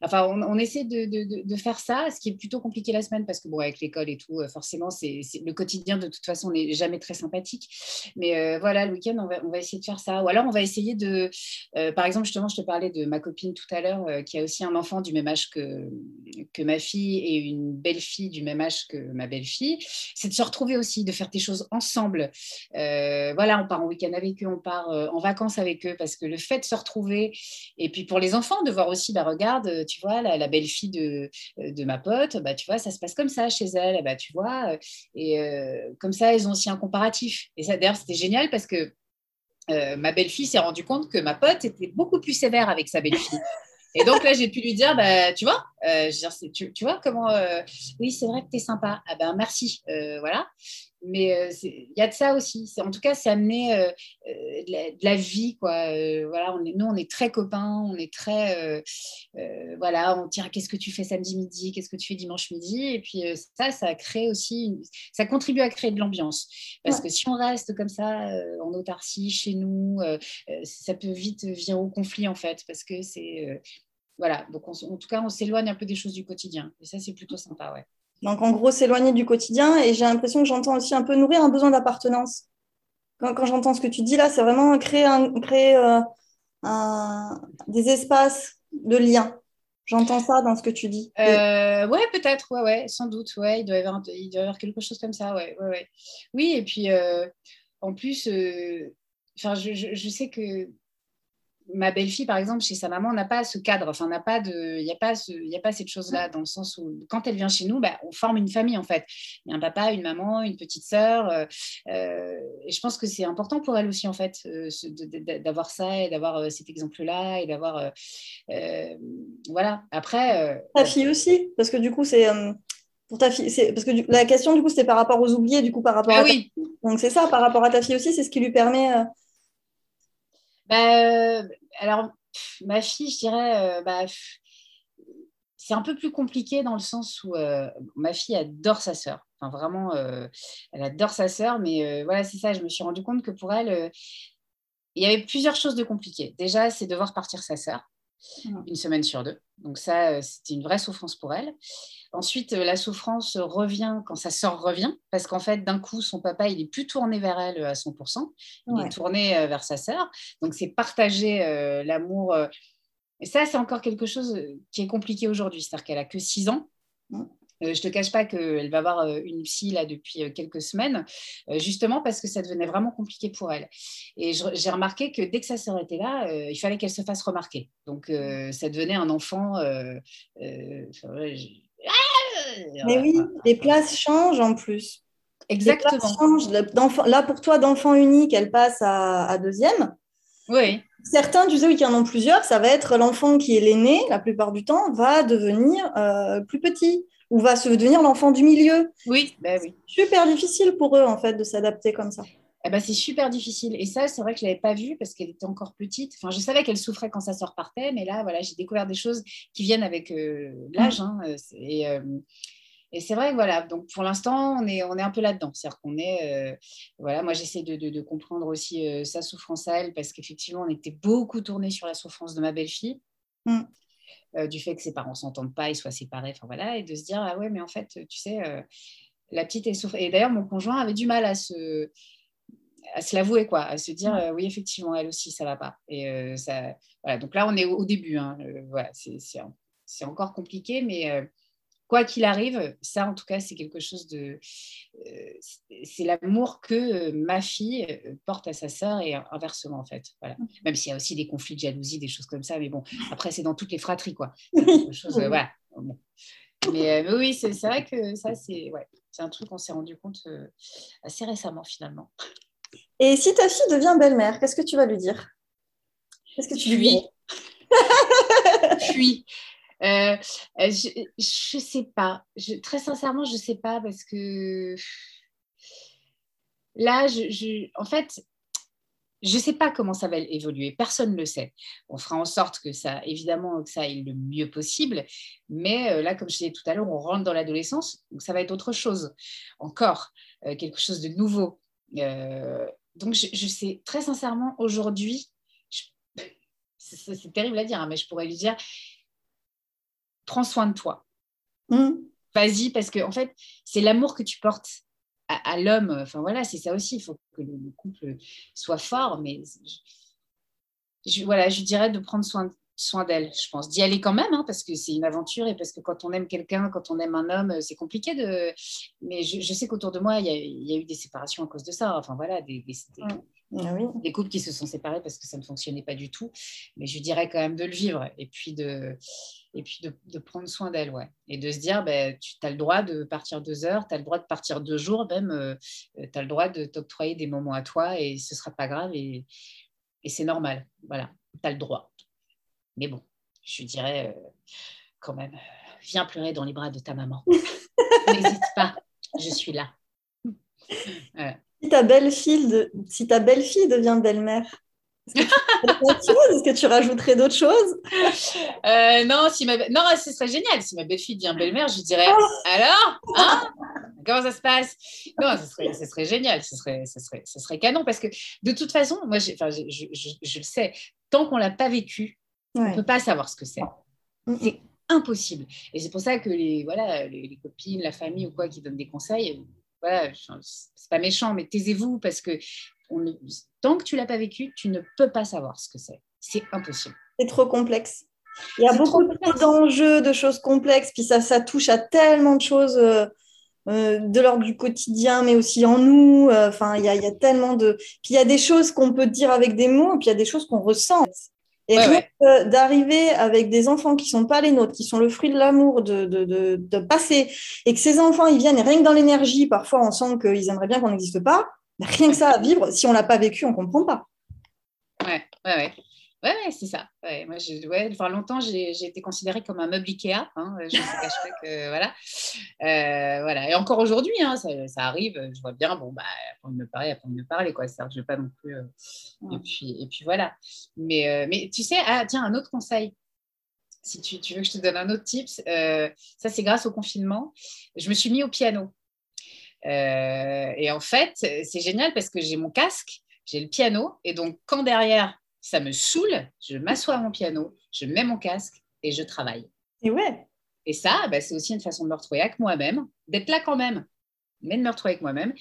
Enfin, on, essaie de, faire ça, ce qui est plutôt compliqué la semaine parce que bon, avec l'école et tout, forcément, c'est le quotidien de toute façon n'est jamais très sympathique. Mais voilà, le week-end, on va essayer de faire ça. Ou alors, on va essayer de, par exemple, justement, je te parlais de ma copine tout à l'heure, qui a aussi un enfant du même âge que, que ma fille et une belle-fille du même âge que ma belle-fille, c'est de se retrouver aussi, de faire des choses ensemble. voilà, on part en week-end avec eux, on part en vacances avec eux, parce que le fait de se retrouver, et puis pour les enfants, de voir aussi, bah, regarde, tu vois, la, belle-fille de, de ma pote, bah, tu vois, ça se passe comme ça chez elle, bah, tu vois, et comme ça, elles ont aussi un comparatif. Et ça, d'ailleurs, c'était génial parce que euh, ma belle-fille s'est rendue compte que ma pote était beaucoup plus sévère avec sa belle-fille. Et donc là, j'ai pu lui dire, bah, tu vois, euh, tu, tu, vois comment, euh, oui, c'est vrai que tu es sympa. Ah ben merci, voilà mais euh, il y a de ça aussi. En tout cas, c'est amener euh, euh, de, la, vie. Quoi. voilà, on est, nous, on est très copains, on est très. voilà, on tient qu'est-ce que tu fais samedi midi, qu'est-ce que tu fais dimanche midi? Et puis ça, ça crée aussi. ça contribue à créer de l'ambiance. Parce que si on reste comme ça, en autarcie, chez nous, ça peut vite virer au conflit, en fait. Parce que c'est. voilà, donc en tout cas, on s'éloigne un peu des choses du quotidien. Et ça, c'est plutôt sympa, ouais. Donc, en gros, s'éloigner du quotidien. Et j'ai l'impression que j'entends aussi un peu nourrir un besoin d'appartenance. Quand, j'entends ce que tu dis là, c'est vraiment créer, créer euh, des espaces de lien. J'entends ça dans ce que tu dis. Euh, ouais, peut-être, ouais, ouais, sans doute, ouais, il doit y avoir, il doit y avoir quelque chose comme ça, ouais, ouais, ouais. Oui, et puis euh, en plus, euh, enfin, je, je, sais que ma belle-fille, par exemple, chez sa maman, n'a pas ce cadre. Enfin, n'a pas de, il n'y a pas ce, il a pas cette chose-là dans le sens où quand elle vient chez nous, bah, on forme une famille en fait. Il y a un papa, une maman, une petite sœur. Euh, euh, et je pense que c'est important pour elle aussi en fait euh, d'avoir ça et d'avoir cet exemple-là et d'avoir, voilà. Après. ta fille aussi, parce que du coup c'est. Pour ta fille, parce que la question du coup c'était par rapport aux oubliés, du coup par rapport ah à oui. donc c'est ça par rapport à ta fille aussi, c'est ce qui lui permet bah, alors, ma fille, je dirais, euh, bah, c'est un peu plus compliqué dans le sens où euh, ma fille adore sa sœur. Enfin, vraiment, euh, elle adore sa sœur, mais voilà, c'est ça. Je me suis rendu compte que pour elle, il y avait plusieurs choses de compliquées. Déjà, c'est de voir partir sa sœur mmh. une semaine sur deux. Donc ça, c'était une vraie souffrance pour elle. Ensuite, la souffrance revient quand sa sœur revient, parce qu'en fait, d'un coup, son papa, il est plus tourné vers elle à 100%, il est tourné euh, vers sa sœur. Donc, c'est partager euh, l'amour. Euh, et ça, c'est encore quelque chose qui est compliqué aujourd'hui, c'est-à-dire qu'elle a que 6 ans. Je ne te cache pas qu'elle va avoir une psy là depuis quelques semaines, justement parce que ça devenait vraiment compliqué pour elle. Et j'ai remarqué que dès que sa sœur était là, il fallait qu'elle se fasse remarquer. Donc ça devenait un enfant. Mais oui, les places changent en plus. Exactement. Là, pour toi, d'enfant unique, elle passe à, deuxième. Oui. Certains, tu sais, oui, qui en ont plusieurs, ça va être l'enfant qui est l'aîné, la plupart du temps, va devenir euh, plus petit ou va se devenir l'enfant du milieu. Oui, ben oui. Super difficile pour eux, en fait, de s'adapter comme ça. Eh ben, c'est super difficile. Et ça, c'est vrai que je ne l'avais pas vu parce qu'elle était encore petite. Enfin, je savais qu'elle souffrait quand sa sort partait, mais là, voilà, j'ai découvert des choses qui viennent avec euh, l'âge. Hein, euh, et, euh, et c'est vrai que voilà, donc pour l'instant, on est, on est un peu là-dedans. C'est-à-dire qu'on est, voilà, moi j'essaie de, de, comprendre aussi sa souffrance à elle parce qu'effectivement, on était beaucoup tourné sur la souffrance de ma belle-fille. Mm. Du fait que ses parents s'entendent pas, ils soient séparés, enfin voilà, et de se dire ah ouais, mais en fait, tu sais, la petite est souffrante. Et d'ailleurs, mon conjoint avait du mal à se, à se l'avouer, quoi, à se dire euh, oui, effectivement, elle aussi, ça va pas. Et euh, ça, voilà. Donc là, on est au, début. Hein. Euh, voilà, c'est encore compliqué, mais quoi qu'il arrive, ça, en tout cas, c'est quelque chose de. c'est l'amour que ma fille porte à sa sœur et inversement, en fait. Voilà. Mmh. Même s'il y a aussi des conflits de jalousie, des choses comme ça, mais bon, après, c'est dans toutes les fratries, quoi. [LAUGHS] Chose, voilà. Mais, mais, oui, c'est vrai que ça, c'est ouais, un truc qu'on s'est rendu compte assez récemment, finalement. Et si ta fille devient belle-mère, qu'est-ce que tu vas lui dire? Qu'est-ce que tu lui dis Puis, [LAUGHS] euh, je ne sais pas. très sincèrement, je ne sais pas parce que là, en fait, je ne sais pas comment ça va évoluer. Personne ne le sait. On fera en sorte que ça, évidemment, que ça aille le mieux possible. Mais euh, là, comme je disais tout à l'heure, on rentre dans l'adolescence, donc ça va être autre chose. Encore, euh, quelque chose de nouveau donc, je, sais très sincèrement, aujourd'hui, c'est terrible à dire, hein, mais je pourrais lui dire prends soin de toi. Mmh. Vas-y, parce que en fait, c'est l'amour que tu portes à, l'homme. Enfin voilà, c'est ça aussi. Il faut que le, couple soit fort, mais je, voilà, je dirais de prendre soin, soin d'elle, je pense. D'y aller quand même, hein, parce que c'est une aventure et parce que quand on aime quelqu'un, quand on aime un homme, c'est compliqué de. Mais je, sais qu'autour de moi, il y, a, eu des séparations à cause de ça. Enfin voilà, des, ah des, couples qui se sont séparés parce que ça ne fonctionnait pas du tout. Mais je dirais quand même de le vivre et puis de, et puis de, prendre soin d'elle, ouais. Et de se dire, ben, tu as le droit de partir deux heures, tu as le droit de partir deux jours, même, euh, tu as le droit de t'octroyer des moments à toi et ce ne sera pas grave et, et c'est normal. Voilà, tu as le droit. Mais bon, je dirais euh, quand même, viens pleurer dans les bras de ta maman. [LAUGHS] N'hésite pas, je suis là. Si ta belle-fille si belle-fille devient belle-mère, [LAUGHS] est-ce que, tu rajouterais d'autres choses? Euh, Non, si ma... non, ce serait génial. Si ma belle-fille devient belle-mère, je dirais oh. alors, hein? Comment ça se passe? Non, ce serait, ce serait génial, ce serait, ce, serait, ce serait canon parce que de toute façon, moi, je, je, je, le sais, tant qu'on l'a pas vécu, on ne peut pas savoir ce que c'est. C'est impossible. Et c'est pour ça que les, voilà, les, copines, la famille ou quoi qui donnent des conseils, voilà, c'est pas méchant, mais taisez-vous parce que tant que tu l'as pas vécu, tu ne peux pas savoir ce que c'est. C'est impossible. C'est trop complexe. Il y a beaucoup d'enjeux, de choses complexes, puis ça, ça touche à tellement de choses euh, euh, de l'ordre du quotidien, mais aussi en nous. Euh, enfin, il, y a, tellement de. Puis il y a des choses qu'on peut dire avec des mots, puis il y a des choses qu'on ressent. Et d'arriver avec des enfants qui sont pas les nôtres, qui sont le fruit de l'amour, de, de, de, passer, et que ces enfants, ils viennent, et rien que dans l'énergie, parfois on sent qu'ils aimeraient bien qu'on n'existe pas. Rien que ça à vivre, si on l'a pas vécu, on comprend pas. Ouais, ouais, ouais. Ouais, c'est ça. Ouais, moi, ouais, enfin, longtemps, j'ai été considérée comme un meuble Ikea. Hein, je ne cache pas que. [LAUGHS] Voilà. Euh, voilà. Et encore aujourd'hui, hein, ça, ça, arrive. Je vois bien, bon, bah, après, me parler, après, me parler. Quoi. je ne vais pas non plus. Euh, et, puis, et puis, voilà. Mais, euh, mais tu sais, ah, tiens, un autre conseil. Si tu, tu, veux que je te donne un autre tips, ça, c'est grâce au confinement. Je me suis mis au piano. et en fait, c'est génial parce que j'ai mon casque, j'ai le piano. Et donc, quand derrière, ça me saoule, je m'assois à mon piano, je mets mon casque et je travaille. Et ouais. Et ça, bah, c'est aussi une façon de me retrouver avec moi-même, d'être là quand même, mais de me retrouver avec moi-même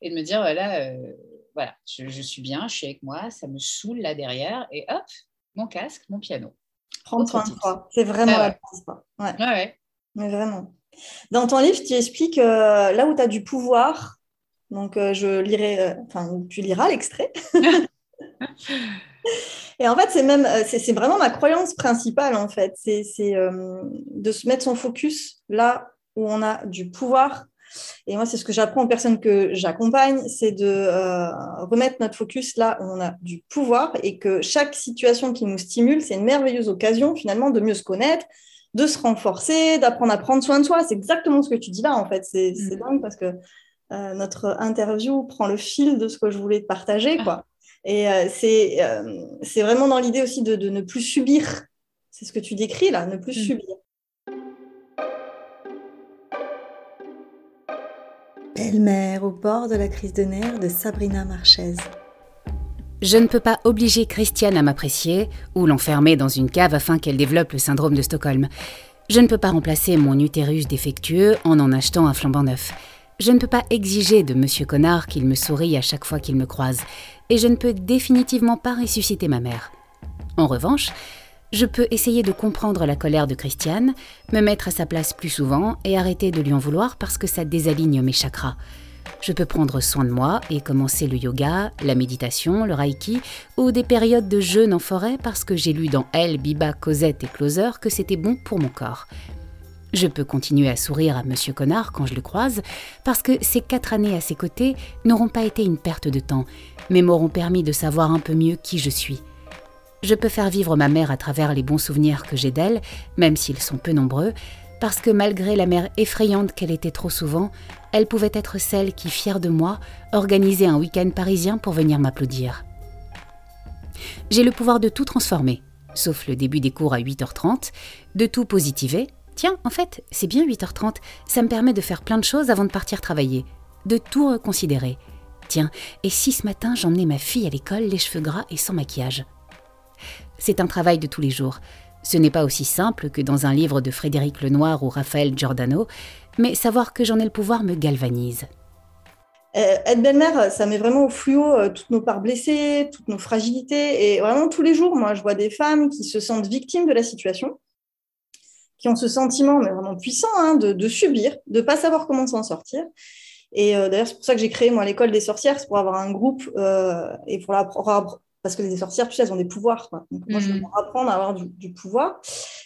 et de me dire, voilà, euh, voilà je, suis bien, je suis avec moi, ça me saoule là derrière, et hop, mon casque, mon piano. Prends soin de toi, c'est vraiment ah la base. Ouais. ouais. Mais vraiment. Dans ton livre, tu expliques euh, là où tu as du pouvoir, donc euh, je lirai, enfin, tu liras l'extrait. [LAUGHS] [LAUGHS] Et en fait, c'est même, euh, c'est vraiment ma croyance principale, en fait. C'est euh, de se mettre son focus là où on a du pouvoir. Et moi, c'est ce que j'apprends aux personnes que j'accompagne, c'est de euh, remettre notre focus là où on a du pouvoir et que chaque situation qui nous stimule, c'est une merveilleuse occasion finalement de mieux se connaître, de se renforcer, d'apprendre à prendre soin de soi. C'est exactement ce que tu dis là, en fait. C'est mm. dingue parce que notre interview prend le fil de ce que je voulais partager, quoi. Et euh, euh, c'est vraiment dans l'idée aussi de, ne plus subir. C'est ce que tu décris là, ne plus mm. subir. Belle-mère au bord de la crise de nerfs de Sabrina Marchez. Je ne peux pas obliger Christiane à m'apprécier ou l'enfermer dans une cave afin qu'elle développe le syndrome de Stockholm. Je ne peux pas remplacer mon utérus défectueux en en achetant un flambant neuf. Je ne peux pas exiger de Monsieur Connard qu'il me sourie à chaque fois qu'il me croise et je ne peux définitivement pas ressusciter ma mère. En revanche, je peux essayer de comprendre la colère de Christiane, me mettre à sa place plus souvent et arrêter de lui en vouloir parce que ça désaligne mes chakras. Je peux prendre soin de moi et commencer le yoga, la méditation, le reiki ou des périodes de jeûne en forêt parce que j'ai lu dans Elle, Biba, Cosette et Closer que c'était bon pour mon corps. Je peux continuer à sourire à Monsieur Connard quand je le croise, parce que ces quatre années à ses côtés n'auront pas été une perte de temps, mais m'auront permis de savoir un peu mieux qui je suis. Je peux faire vivre ma mère à travers les bons souvenirs que j'ai d'elle, même s'ils sont peu nombreux, parce que malgré la mère effrayante qu'elle était trop souvent, elle pouvait être celle qui, fière de moi, organisait un week-end parisien pour venir m'applaudir. J'ai le pouvoir de tout transformer, sauf le début des cours à 8h30, de tout positiver, Tiens, en fait, c'est bien 8h30, ça me permet de faire plein de choses avant de partir travailler, de tout reconsidérer. Tiens, et si ce matin j'emmenais ma fille à l'école les cheveux gras et sans maquillage? C'est un travail de tous les jours. Ce n'est pas aussi simple que dans un livre de Frédéric Lenoir ou Raphaël Giordano, mais savoir que j'en ai le pouvoir me galvanise. être belle-mère, ça met vraiment au fluo toutes nos parts blessées, toutes nos fragilités. Et vraiment, tous les jours, moi, je vois des femmes qui se sentent victimes de la situation, qui ont ce sentiment, mais vraiment puissant, hein, de, subir, de ne pas savoir comment s'en sortir. Et d'ailleurs, c'est pour ça que j'ai créé, moi, l'école des sorcières, c'est pour avoir un groupe et pour, la, parce que les sorcières, tu sais, elles ont des pouvoirs. Donc, moi, je veux mm. apprendre à avoir du, pouvoir.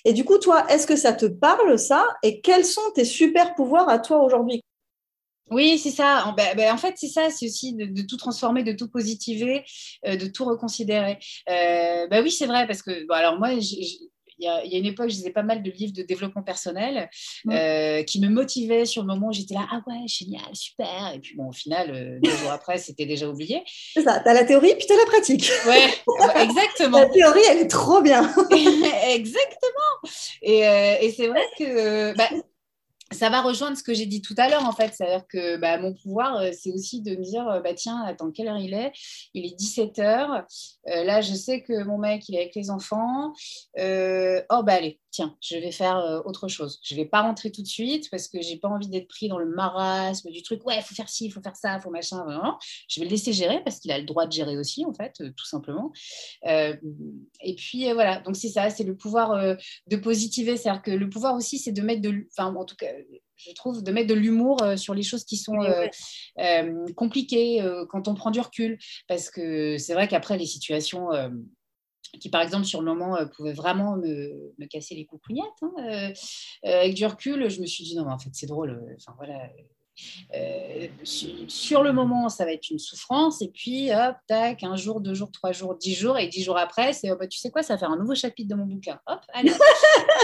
Et du coup, toi, est-ce que ça te parle, ça? Et quels sont tes super pouvoirs à toi aujourd'hui? Oui, c'est ça. En, ben, ben, en fait, c'est ça, c'est aussi de, tout transformer, de tout positiver, euh, de tout reconsidérer. Euh, ben oui, c'est vrai, parce que, bon, alors moi, il y, a, une époque, je lisais pas mal de livres de développement personnel euh, qui me motivaient sur le moment où j'étais là, ah ouais, génial, super. Et puis bon, au final, euh, deux jours après, c'était déjà oublié. C'est ça, tu as la théorie, puis tu as la pratique. [LAUGHS] Ouais, exactement. la théorie, elle est trop bien. [LAUGHS] exactement. Et, euh, et c'est vrai que bah, ça va rejoindre ce que j'ai dit tout à l'heure, en fait. C'est-à-dire que bah, mon pouvoir, euh, c'est aussi de me dire, euh, bah, tiens, attends, quelle heure il est? Il est 17 heures. Euh, là, je sais que mon mec, il est avec les enfants. oh, bah allez, tiens, je vais faire autre chose. Je ne vais pas rentrer tout de suite parce que j'ai pas envie d'être pris dans le marasme du truc. Ouais, il faut faire ci, il faut faire ça, il faut machin. Je vais le laisser gérer parce qu'il a le droit de gérer aussi, en fait, tout simplement. et puis, voilà. Donc, c'est ça, c'est le pouvoir de positiver. C'est-à-dire que le pouvoir aussi, c'est de mettre de... Enfin, en tout cas je trouve, de mettre de l'humour euh, sur les choses qui sont euh, euh, compliquées quand on prend du recul. Parce que c'est vrai qu'après, les situations qui, par exemple, sur le moment, pouvaient vraiment me, casser les coucougnettes, hein, avec du recul, je me suis dit, non, mais en fait, c'est drôle. Enfin, voilà euh, sur le moment, ça va être une souffrance, et puis hop, tac, un jour, deux jours, trois jours, dix jours, et dix jours après, c'est oh, bah, tu sais quoi, ça va faire un nouveau chapitre de mon bouquin. Hop, allez. [LAUGHS]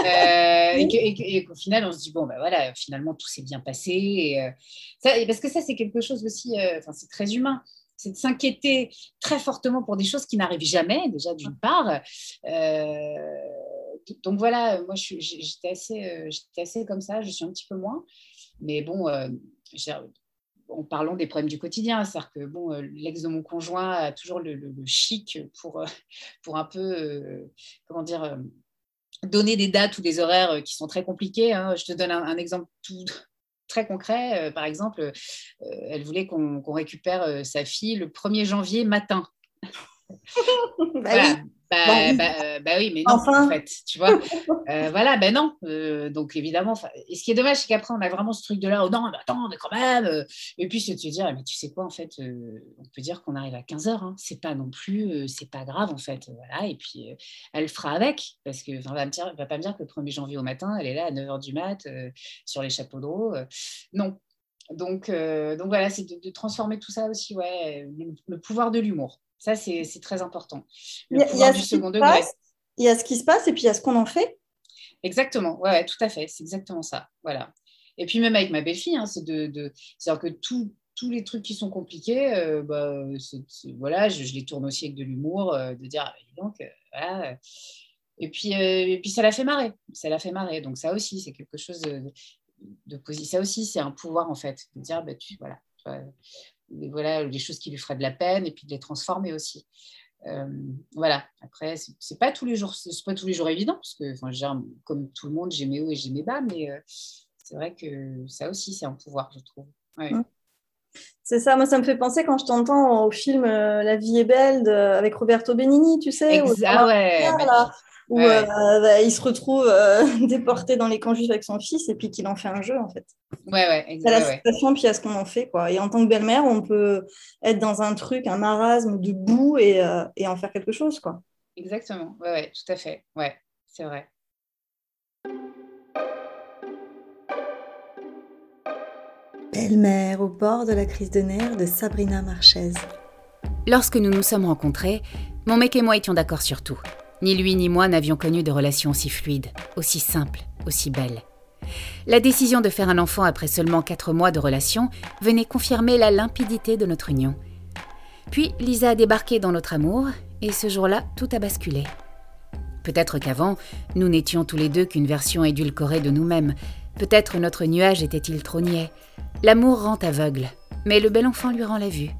Euh, et, qu'au final, on se dit bon, ben voilà, finalement, tout s'est bien passé. Et, euh, parce que ça, c'est quelque chose aussi, enfin, c'est très humain c'est de s'inquiéter très fortement pour des choses qui n'arrivent jamais, déjà d'une part. donc voilà, moi j'étais assez, assez comme ça, je suis un petit peu moins. Mais bon, en parlant des problèmes du quotidien, c'est-à-dire que bon, euh, l'ex de mon conjoint a toujours le, chic pour, euh, pour un peu, euh, comment dire, donner des dates ou des horaires qui sont très compliqués. Hein. Je te donne un, exemple tout, très concret. par exemple, elle voulait qu'on récupère sa fille le 1er janvier matin. [LAUGHS] bah bah, bah, euh, bah, oui, mais non, en fait, tu vois. [LAUGHS] Euh, voilà, ben non. Euh, donc, évidemment, et ce qui est dommage, c'est qu'après, on a vraiment ce truc de là, oh non, mais attends, mais quand même. et puis, c'est de se dire, mais tu sais quoi, en fait, on peut dire qu'on arrive à 15 heures. Hein. C'est pas non plus, c'est pas grave, en fait. Voilà, et puis, elle fera avec, parce que, va, me va pas me dire que le 1er janvier au matin, elle est là à 9 h du mat, sur les chapeaux de roue. non. Donc, donc voilà, c'est de, transformer tout ça aussi, ouais, le pouvoir de l'humour. Ça, c'est très important. il, y a, du second degré. il y a ce qui se passe et puis il y a ce qu'on en fait. Exactement, ouais, tout à fait. C'est exactement ça. Voilà. Et puis même avec ma belle-fille, hein, c'est de, de c'est-à-dire que tous les trucs qui sont compliqués, euh, bah, voilà, je, les tourne aussi avec de l'humour, euh, de dire, ah, donc, euh, voilà. Et puis, et puis ça l'a fait marrer, ça l'a fait marrer. Donc ça aussi, c'est quelque chose de, de, positif. Ça aussi, c'est un pouvoir en fait, de dire, bah, tu, voilà, voilà, les choses qui lui feraient de la peine et puis de les transformer aussi. Euh, voilà. Après, c'est pas tous les jours, c'est pas tous les jours évident parce que, enfin, comme tout le monde, j'ai mes hauts et j'ai mes bas, mais euh, c'est vrai que ça aussi, c'est un pouvoir, je trouve. Mmh. C'est ça, moi ça me fait penser quand je t'entends au film euh, La vie est belle avec Roberto Benigni, tu sais. ah ouais, où euh, bah, il se retrouve euh, [LAUGHS] déporté dans les camps juifs avec son fils et puis qu'il en fait un jeu en fait. Ouais, ouais, exactement. la situation puis à ce qu'on en fait quoi. Et en tant que belle-mère, on peut être dans un truc, un marasme de boue et, euh, et en faire quelque chose quoi. Exactement, ouais, ouais, tout à fait, ouais, c'est vrai. Belle-mère au bord de la crise de nerfs de Sabrina Marchez. Lorsque nous nous sommes rencontrés, mon mec et moi étions d'accord sur tout. Ni lui ni moi n'avions connu de relations aussi fluides, aussi simples, aussi belles. La décision de faire un enfant après seulement quatre mois de relation venait confirmer la limpidité de notre union. Puis Lisa a débarqué dans notre amour, et ce jour-là, tout a basculé. Peut-être qu'avant, nous n'étions tous les deux qu'une version édulcorée de nous-mêmes. Peut-être notre nuage était-il trop niais. L'amour rend aveugle, mais le bel enfant lui rend la vue.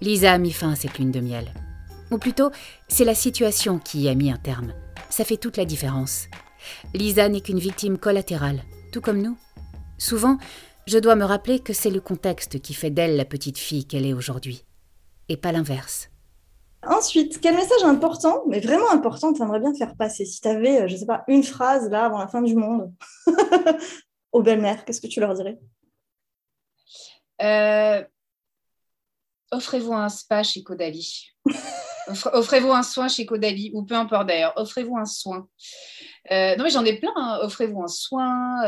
Lisa a mis fin à cette lune de miel. Ou plutôt, c'est la situation qui y a mis un terme. Ça fait toute la différence. Lisa n'est qu'une victime collatérale, tout comme nous. Souvent, je dois me rappeler que c'est le contexte qui fait d'elle la petite fille qu'elle est aujourd'hui, et pas l'inverse. Ensuite, quel message important, mais vraiment important, tu aimerais bien faire passer? Si tu avais, euh, je ne sais pas, une phrase là avant la fin du monde [LAUGHS] aux belles-mères, qu'est-ce que tu leur dirais? Euh, Offrez-vous un spa chez Caudalie. [LAUGHS] Offrez-vous un soin chez Caudalie, ou peu importe d'ailleurs, offrez-vous un soin. Euh, non, mais j'en ai plein. Hein. Offrez-vous un soin.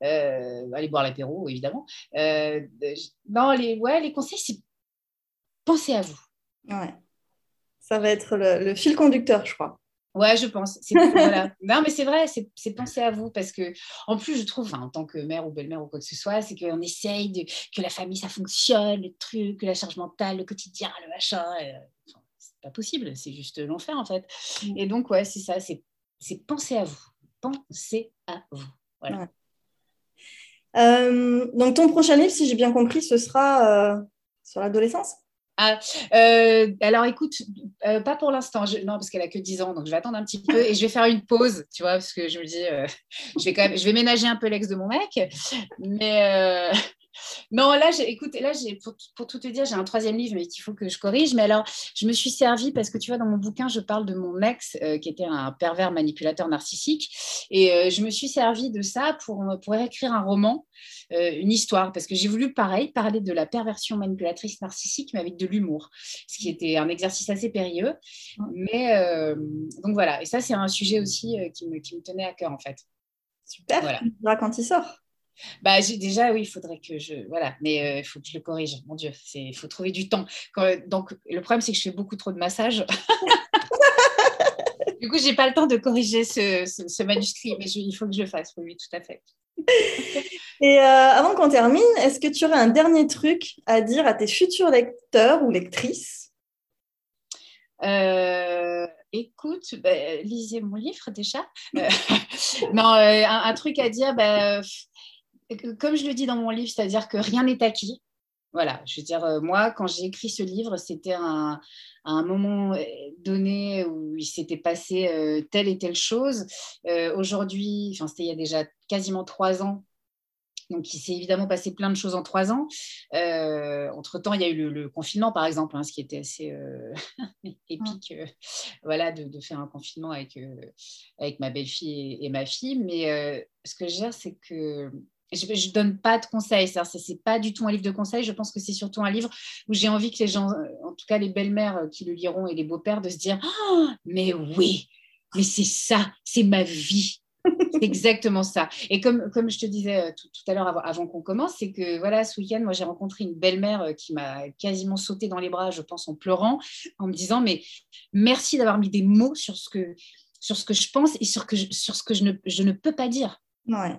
allez boire l'apéro, évidemment. non, les, ouais, les conseils, c'est pensez à vous. Ouais. Ça va être le, fil conducteur, je crois. Ouais, je pense. [LAUGHS] voilà. Non, mais c'est vrai, c'est penser à vous parce que, en plus, je trouve, en tant que mère ou belle-mère ou quoi que ce soit, c'est qu'on essaye de, que la famille, ça fonctionne, le truc, la charge mentale, le quotidien, le machin. Euh, pas possible, c'est juste l'enfer en fait. Mm. Et donc, ouais, c'est ça, c'est penser à vous. Pensez à vous. Voilà. Euh, donc, ton prochain livre, si j'ai bien compris, ce sera euh, sur l'adolescence? Ah, euh, alors écoute, euh, pas pour l'instant, non, parce qu'elle a que 10 ans, donc je vais attendre un petit peu et je vais faire une pause, tu vois, parce que je me dis, euh, je vais quand même, je vais ménager un peu l'ex de mon mec, mais non, là, écoute, là, pour, pour, tout te dire, j'ai un troisième livre, mais qu'il faut que je corrige. Mais alors, je me suis servi parce que tu vois, dans mon bouquin, je parle de mon ex qui était un pervers manipulateur narcissique, et je me suis servi de ça pour pour écrire un roman euh, une histoire, parce que j'ai voulu, pareil, parler de la perversion manipulatrice narcissique, mais avec de l'humour, ce qui était un exercice assez périlleux. Mais euh, donc voilà, et ça, c'est un sujet aussi euh, qui, me, qui me tenait à cœur, en fait. Super, voilà. quand il sort bah, déjà, oui, il faudrait que je. Voilà, mais il faut que je le corrige. Mon Dieu, il faut trouver du temps. donc, le problème, c'est que je fais beaucoup trop de massages. [LAUGHS] du coup, j'ai pas le temps de corriger ce, manuscrit, mais il faut que je le fasse. Oui, tout à fait. [LAUGHS] Et euh, avant qu'on termine, est-ce que tu aurais un dernier truc à dire à tes futurs lecteurs ou lectrices? Euh, Écoute, bah, lisez mon livre déjà. Euh, [LAUGHS] non, un, truc à dire, bah, comme je le dis dans mon livre, c'est-à-dire que rien n'est acquis. Voilà, je veux dire, moi, quand j'ai écrit ce livre, c'était un, un moment donné où il s'était passé telle et telle chose. Aujourd'hui, enfin, c'était il y a déjà quasiment trois ans, donc, il s'est évidemment passé plein de choses en trois ans. Euh, entre-temps, il y a eu le, confinement, par exemple, hein, ce qui était assez euh, [LAUGHS] épique, euh, voilà, de, faire un confinement avec, avec ma belle-fille et, ma fille. Mais ce que je gère, c'est que je ne donne pas de conseils. Ce n'est pas du tout un livre de conseils. Je pense que c'est surtout un livre où j'ai envie que les gens, en tout cas les belles-mères qui le liront et les beaux-pères, de se dire oh, Mais oui, mais c'est ça, c'est ma vie c'est exactement ça. Et comme, comme je te disais euh, tout, à l'heure avant, qu'on commence, c'est que voilà, ce week-end, moi j'ai rencontré une belle-mère euh, qui m'a quasiment sauté dans les bras, je pense, en pleurant, en me disant Mais merci d'avoir mis des mots sur ce que, sur ce que je pense et sur, que sur ce que je ne, je ne peux pas dire. Ouais.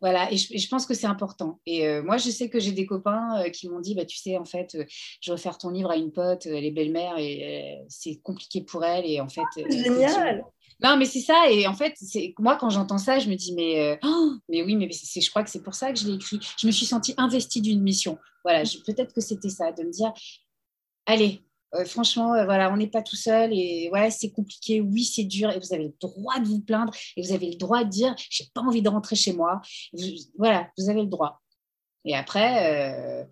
Voilà, et je, pense que c'est important. Et euh, moi, je sais que j'ai des copains qui m'ont dit, bah, tu sais, en fait, je vais faire ton livre à une pote, elle est belle-mère, et c'est compliqué pour elle. Et en fait, génial. Non, mais c'est ça. Et en fait, c'est moi, quand j'entends ça, je me dis, mais, euh, oh, mais oui, mais je crois que c'est pour ça que je l'ai écrit. Je me suis sentie investie d'une mission. Voilà, peut-être que c'était ça, de me dire, allez, euh, franchement, euh, voilà, on n'est pas tout seul et ouais, c'est compliqué, oui, c'est dur et vous avez le droit de vous plaindre et vous avez le droit de dire, j'ai pas envie de rentrer chez moi. voilà, vous avez le droit. Et après,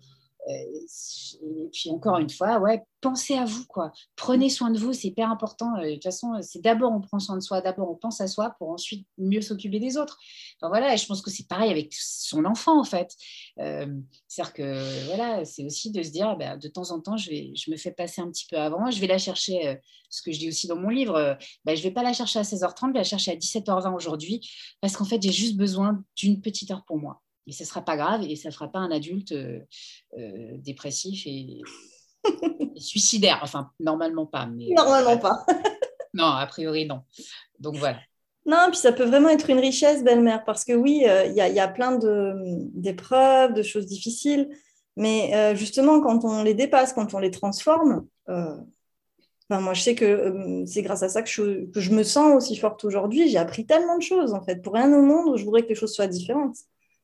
et puis encore une fois, ouais, pensez à vous, quoi. Prenez soin de vous, c'est hyper important. Euh, de toute façon, c'est d'abord on prend soin de soi, d'abord on pense à soi pour ensuite mieux s'occuper des autres. Voilà, je pense que c'est pareil avec son enfant en fait. Euh, c'est-à-dire que voilà, c'est aussi de se dire, bah, de temps en temps, je, vais, je me fais passer un petit peu avant, je vais la chercher. Euh, ce que je dis aussi dans mon livre, bah, je ne vais pas la chercher à 16h30, je vais la chercher à 17h20 aujourd'hui, parce qu'en fait, j'ai juste besoin d'une petite heure pour moi. Et ce ne sera pas grave et ça ne fera pas un adulte euh, euh, dépressif et, [LAUGHS] suicidaire. Enfin, normalement pas. Mais, normalement pas. [LAUGHS] non, a priori, non. Donc voilà. Non, puis ça peut vraiment être une richesse, belle-mère, parce que oui, euh, il y, a plein d'épreuves, de, choses difficiles, mais justement, quand on les dépasse, quand on les transforme, moi, je sais que c'est grâce à ça que je, que je, me sens aussi forte aujourd'hui. J'ai appris tellement de choses, en fait. Pour rien au monde, je voudrais que les choses soient différentes.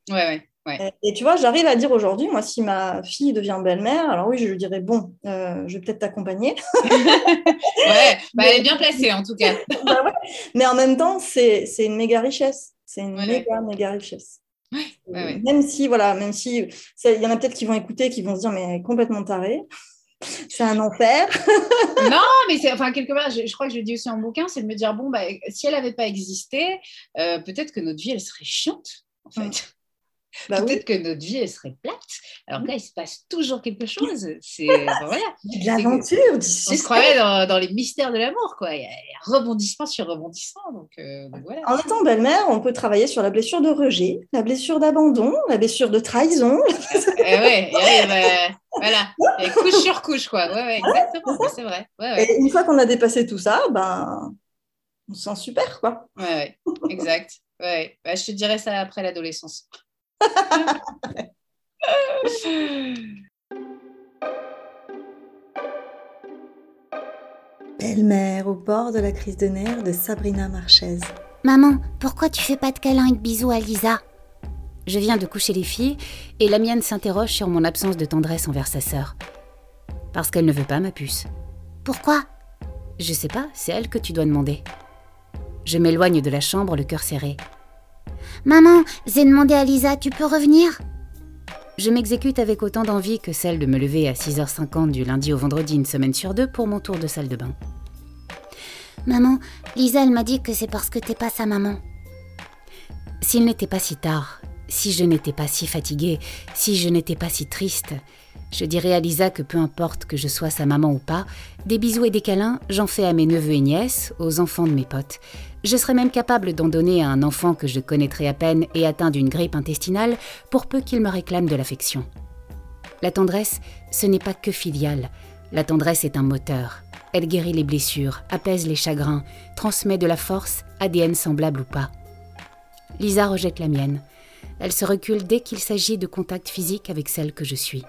Ouais, ouais, Et, tu vois, j'arrive à dire aujourd'hui, moi, si ma fille devient belle-mère, alors oui, je lui dirais, bon, euh, je vais peut-être t'accompagner. [LAUGHS] ouais, bah, elle est bien placée en tout cas. [LAUGHS] Bah mais en même temps, c'est une méga richesse. C'est une méga, méga richesse. Même si, voilà, même si il y en a peut-être qui vont écouter, qui vont se dire, mais complètement taré. C'est un enfer. [LAUGHS] non, mais c'est, enfin, quelque part, je, crois que je dis aussi en bouquin, c'est de me dire, bon, bah, si elle n'avait pas existé, euh, peut-être que notre vie, elle serait chiante, en fait. Bah Peut-être que notre vie, elle serait plate. Alors là, il se passe toujours quelque chose. C'est voilà. [LAUGHS] de l'aventure, On se croirait dans, les mystères de l'amour, quoi. Il y, a, rebondissement sur rebondissement. Donc, euh, voilà. En étant belle-mère, on peut travailler sur la blessure de rejet, la blessure d'abandon, la blessure de trahison. [LAUGHS] eh ouais, bah, voilà. Et couche sur couche, quoi. Ouais, ouais exactement. c'est vrai. Et une fois qu'on a dépassé tout ça, ben, on se sent super, quoi. Ouais, ouais. exact. Ouais. Bah, je te dirais ça après l'adolescence. Belle-mère au bord de la crise de nerfs de Sabrina Marchez. Maman, pourquoi tu fais pas de câlin et de bisous à Lisa? Je viens de coucher les filles et la mienne s'interroge sur mon absence de tendresse envers sa sœur. Parce qu'elle ne veut pas ma puce. Pourquoi? Je sais pas, c'est elle que tu dois demander. Je m'éloigne de la chambre, le cœur serré. Maman, j'ai demandé à Lisa, tu peux revenir? Je m'exécute avec autant d'envie que celle de me lever à 6h50 du lundi au vendredi une semaine sur deux pour mon tour de salle de bain. Maman, Lisa, elle m'a dit que c'est parce que t'es pas sa maman. S'il n'était pas si tard, si je n'étais pas si fatiguée, si je n'étais pas si triste, je dirais à Lisa que peu importe que je sois sa maman ou pas, des bisous et des câlins, j'en fais à mes neveux et nièces, aux enfants de mes potes. Je serais même capable d'en donner à un enfant que je connaîtrais à peine et atteint d'une grippe intestinale pour peu qu'il me réclame de l'affection. La tendresse, ce n'est pas que filial. La tendresse est un moteur. Elle guérit les blessures, apaise les chagrins, transmet de la force, ADN semblable ou pas. Lisa rejette la mienne. Elle se recule dès qu'il s'agit de contact physique avec celle que je suis.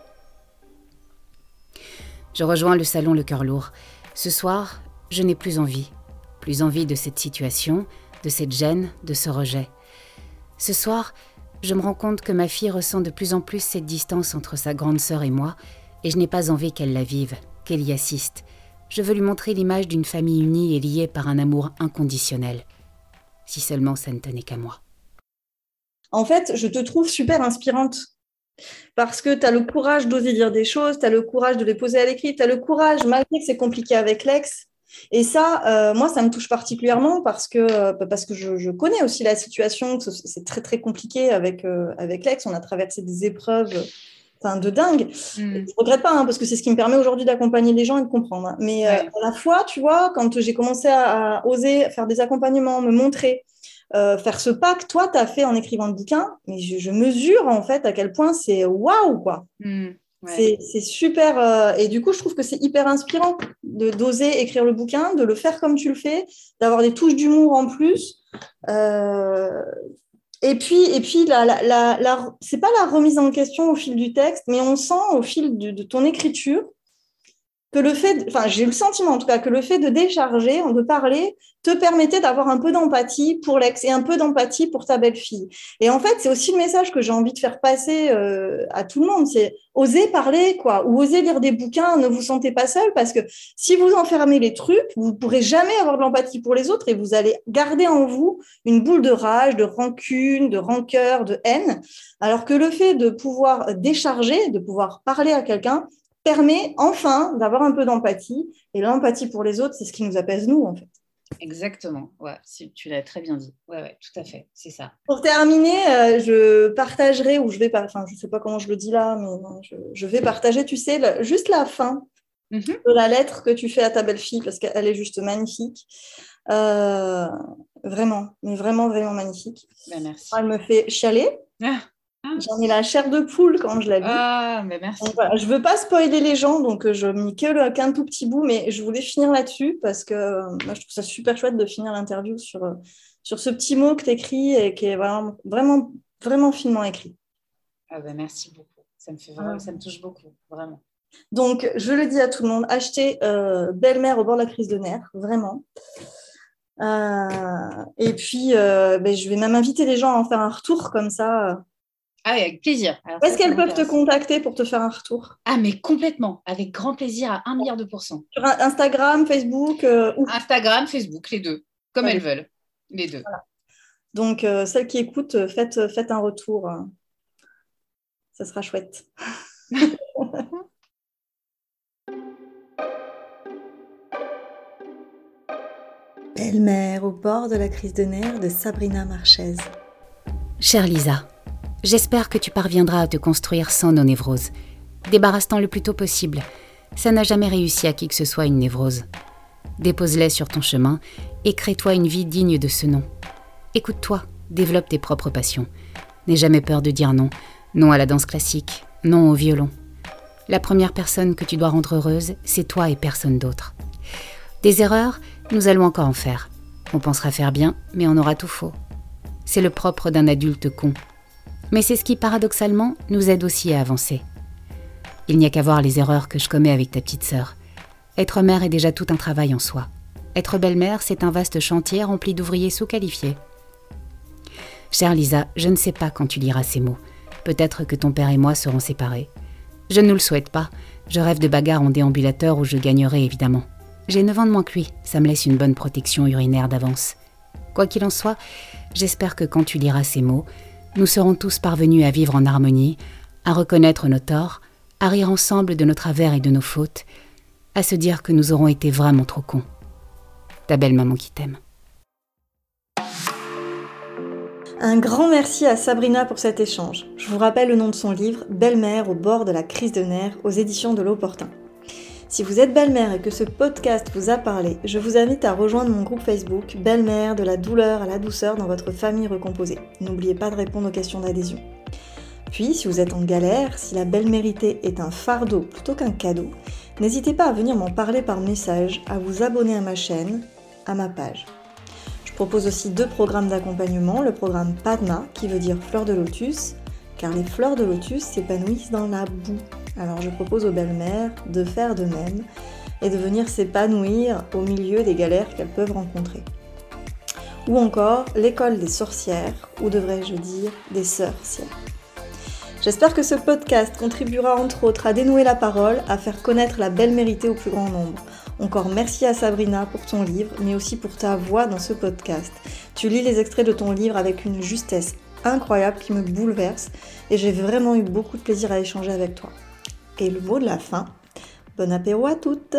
Je rejoins le salon le cœur lourd. Ce soir, je n'ai plus envie plus envie de cette situation, de cette gêne, de ce rejet. Ce soir, je me rends compte que ma fille ressent de plus en plus cette distance entre sa grande sœur et moi, et je n'ai pas envie qu'elle la vive, qu'elle y assiste. Je veux lui montrer l'image d'une famille unie et liée par un amour inconditionnel. Si seulement ça ne tenait qu'à moi. En fait, je te trouve super inspirante parce que tu as le courage d'oser dire des choses, tu as le courage de les poser à l'écrit, tu as le courage, malgré que c'est compliqué avec l'ex, et ça, euh, moi, ça me touche particulièrement parce que, euh, parce que je, connais aussi la situation, c'est très très compliqué avec, euh, avec l'ex, on a traversé des épreuves de dingue. Mm. Je ne regrette pas, hein, parce que c'est ce qui me permet aujourd'hui d'accompagner les gens et de comprendre. Hein. Mais à la fois, tu vois, quand j'ai commencé à, oser faire des accompagnements, me montrer, faire ce pas que toi, tu as fait en écrivant le bouquin, mais je, mesure en fait à quel point c'est waouh, quoi. Mm. C'est super. Euh, et du coup, je trouve que c'est hyper inspirant de d'oser écrire le bouquin, de le faire comme tu le fais, d'avoir des touches d'humour en plus. Euh, et puis, et puis la, la, la, c'est pas la remise en question au fil du texte, mais on sent au fil de ton écriture que le fait, enfin j'ai le sentiment en tout cas que le fait de décharger, de parler, te permettait d'avoir un peu d'empathie pour l'ex et un peu d'empathie pour ta belle-fille. Et en fait, c'est aussi le message que j'ai envie de faire passer euh, à tout le monde, c'est oser parler quoi, ou oser lire des bouquins, ne vous sentez pas seul parce que si vous enfermez les trucs, vous pourrez jamais avoir de l'empathie pour les autres et vous allez garder en vous une boule de rage, de rancune, de rancœur, de haine, alors que le fait de pouvoir décharger, de pouvoir parler à quelqu'un, permet enfin d'avoir un peu d'empathie. Et l'empathie pour les autres, c'est ce qui nous apaise nous, en fait. Exactement, ouais, tu l'as très bien dit. Ouais, ouais, tout à fait, c'est ça. Pour terminer, euh, je partagerai, ou je vais, enfin, je ne sais pas comment je le dis là, mais je, vais partager, tu sais, juste la fin mhm. de la lettre que tu fais à ta belle-fille, parce qu'elle est juste magnifique. Euh, vraiment, mais vraiment, vraiment magnifique. Ben, merci. Elle me fait chialer. Ah. Ah. J'en ai la chair de poule quand je l'ai vu. Ah, mais merci. je ne veux pas spoiler les gens, donc euh, je mis que qu'un tout petit bout, mais je voulais finir là-dessus parce que euh, moi, je trouve ça super chouette de finir l'interview sur, euh, sur ce petit mot que tu écris et qui est vraiment, vraiment, vraiment finement écrit. Ah ben merci beaucoup. Ça me, fait vraiment, ça me touche beaucoup, vraiment. Donc, je le dis à tout le monde, achetez Belle-mère au bord de la crise de nerfs, vraiment. et puis, ben, je vais même inviter les gens à en faire un retour comme ça ah avec plaisir. Est-ce qu'elles peuvent te contacter pour te faire un retour? Ah, mais complètement, avec grand plaisir à un milliard de pourcents. Sur Instagram, Facebook euh, Instagram, Facebook, les deux, comme elles veulent, les deux. Donc, euh, celles qui écoutent, faites, faites un retour. Ça sera chouette. [LAUGHS] Belle-mère au bord de la crise de nerfs de Sabrina Marchez. Chère Lisa, j'espère que tu parviendras à te construire sans nos névroses. Débarrasse-t'en le plus tôt possible. Ça n'a jamais réussi à qui que ce soit une névrose. Dépose-les sur ton chemin et crée-toi une vie digne de ce nom. Écoute-toi, développe tes propres passions. N'aie jamais peur de dire non. Non à la danse classique, non au violon. La première personne que tu dois rendre heureuse, c'est toi et personne d'autre. Des erreurs, nous allons encore en faire. On pensera faire bien, mais on aura tout faux. C'est le propre d'un adulte con. Mais c'est ce qui, paradoxalement, nous aide aussi à avancer. Il n'y a qu'à voir les erreurs que je commets avec ta petite sœur. Être mère est déjà tout un travail en soi. Être belle-mère, c'est un vaste chantier rempli d'ouvriers sous-qualifiés. Chère Lisa, je ne sais pas quand tu liras ces mots. Peut-être que ton père et moi serons séparés. Je ne nous le souhaite pas. Je rêve de bagarres en déambulateur où je gagnerai évidemment. J'ai 9 ans de moins que lui, ça me laisse une bonne protection urinaire d'avance. Quoi qu'il en soit, j'espère que quand tu liras ces mots, nous serons tous parvenus à vivre en harmonie, à reconnaître nos torts, à rire ensemble de nos travers et de nos fautes, à se dire que nous aurons été vraiment trop cons. Ta belle maman qui t'aime. Un grand merci à Sabrina pour cet échange. Je vous rappelle le nom de son livre, Belle-mère au bord de la crise de nerfs, aux éditions de l'Opportun. Si vous êtes belle-mère et que ce podcast vous a parlé, je vous invite à rejoindre mon groupe Facebook Belle-mère de la douleur à la douceur dans votre famille recomposée. N'oubliez pas de répondre aux questions d'adhésion. Puis, si vous êtes en galère, si la belle méritée est un fardeau plutôt qu'un cadeau, n'hésitez pas à venir m'en parler par message, à vous abonner à ma chaîne, à ma page. Je propose aussi deux programmes d'accompagnement, le programme Padma, qui veut dire fleur de lotus, car les fleurs de lotus s'épanouissent dans la boue. Alors je propose aux belles-mères de faire de même et de venir s'épanouir au milieu des galères qu'elles peuvent rencontrer. Ou encore l'école des sorcières, ou devrais-je dire des sorcières. J'espère que ce podcast contribuera entre autres à dénouer la parole, à faire connaître la belle méritée au plus grand nombre. Encore merci à Sabrina pour ton livre, mais aussi pour ta voix dans ce podcast. Tu lis les extraits de ton livre avec une justesse incroyable qui me bouleverse et j'ai vraiment eu beaucoup de plaisir à échanger avec toi. Et le mot de la fin, bon apéro à toutes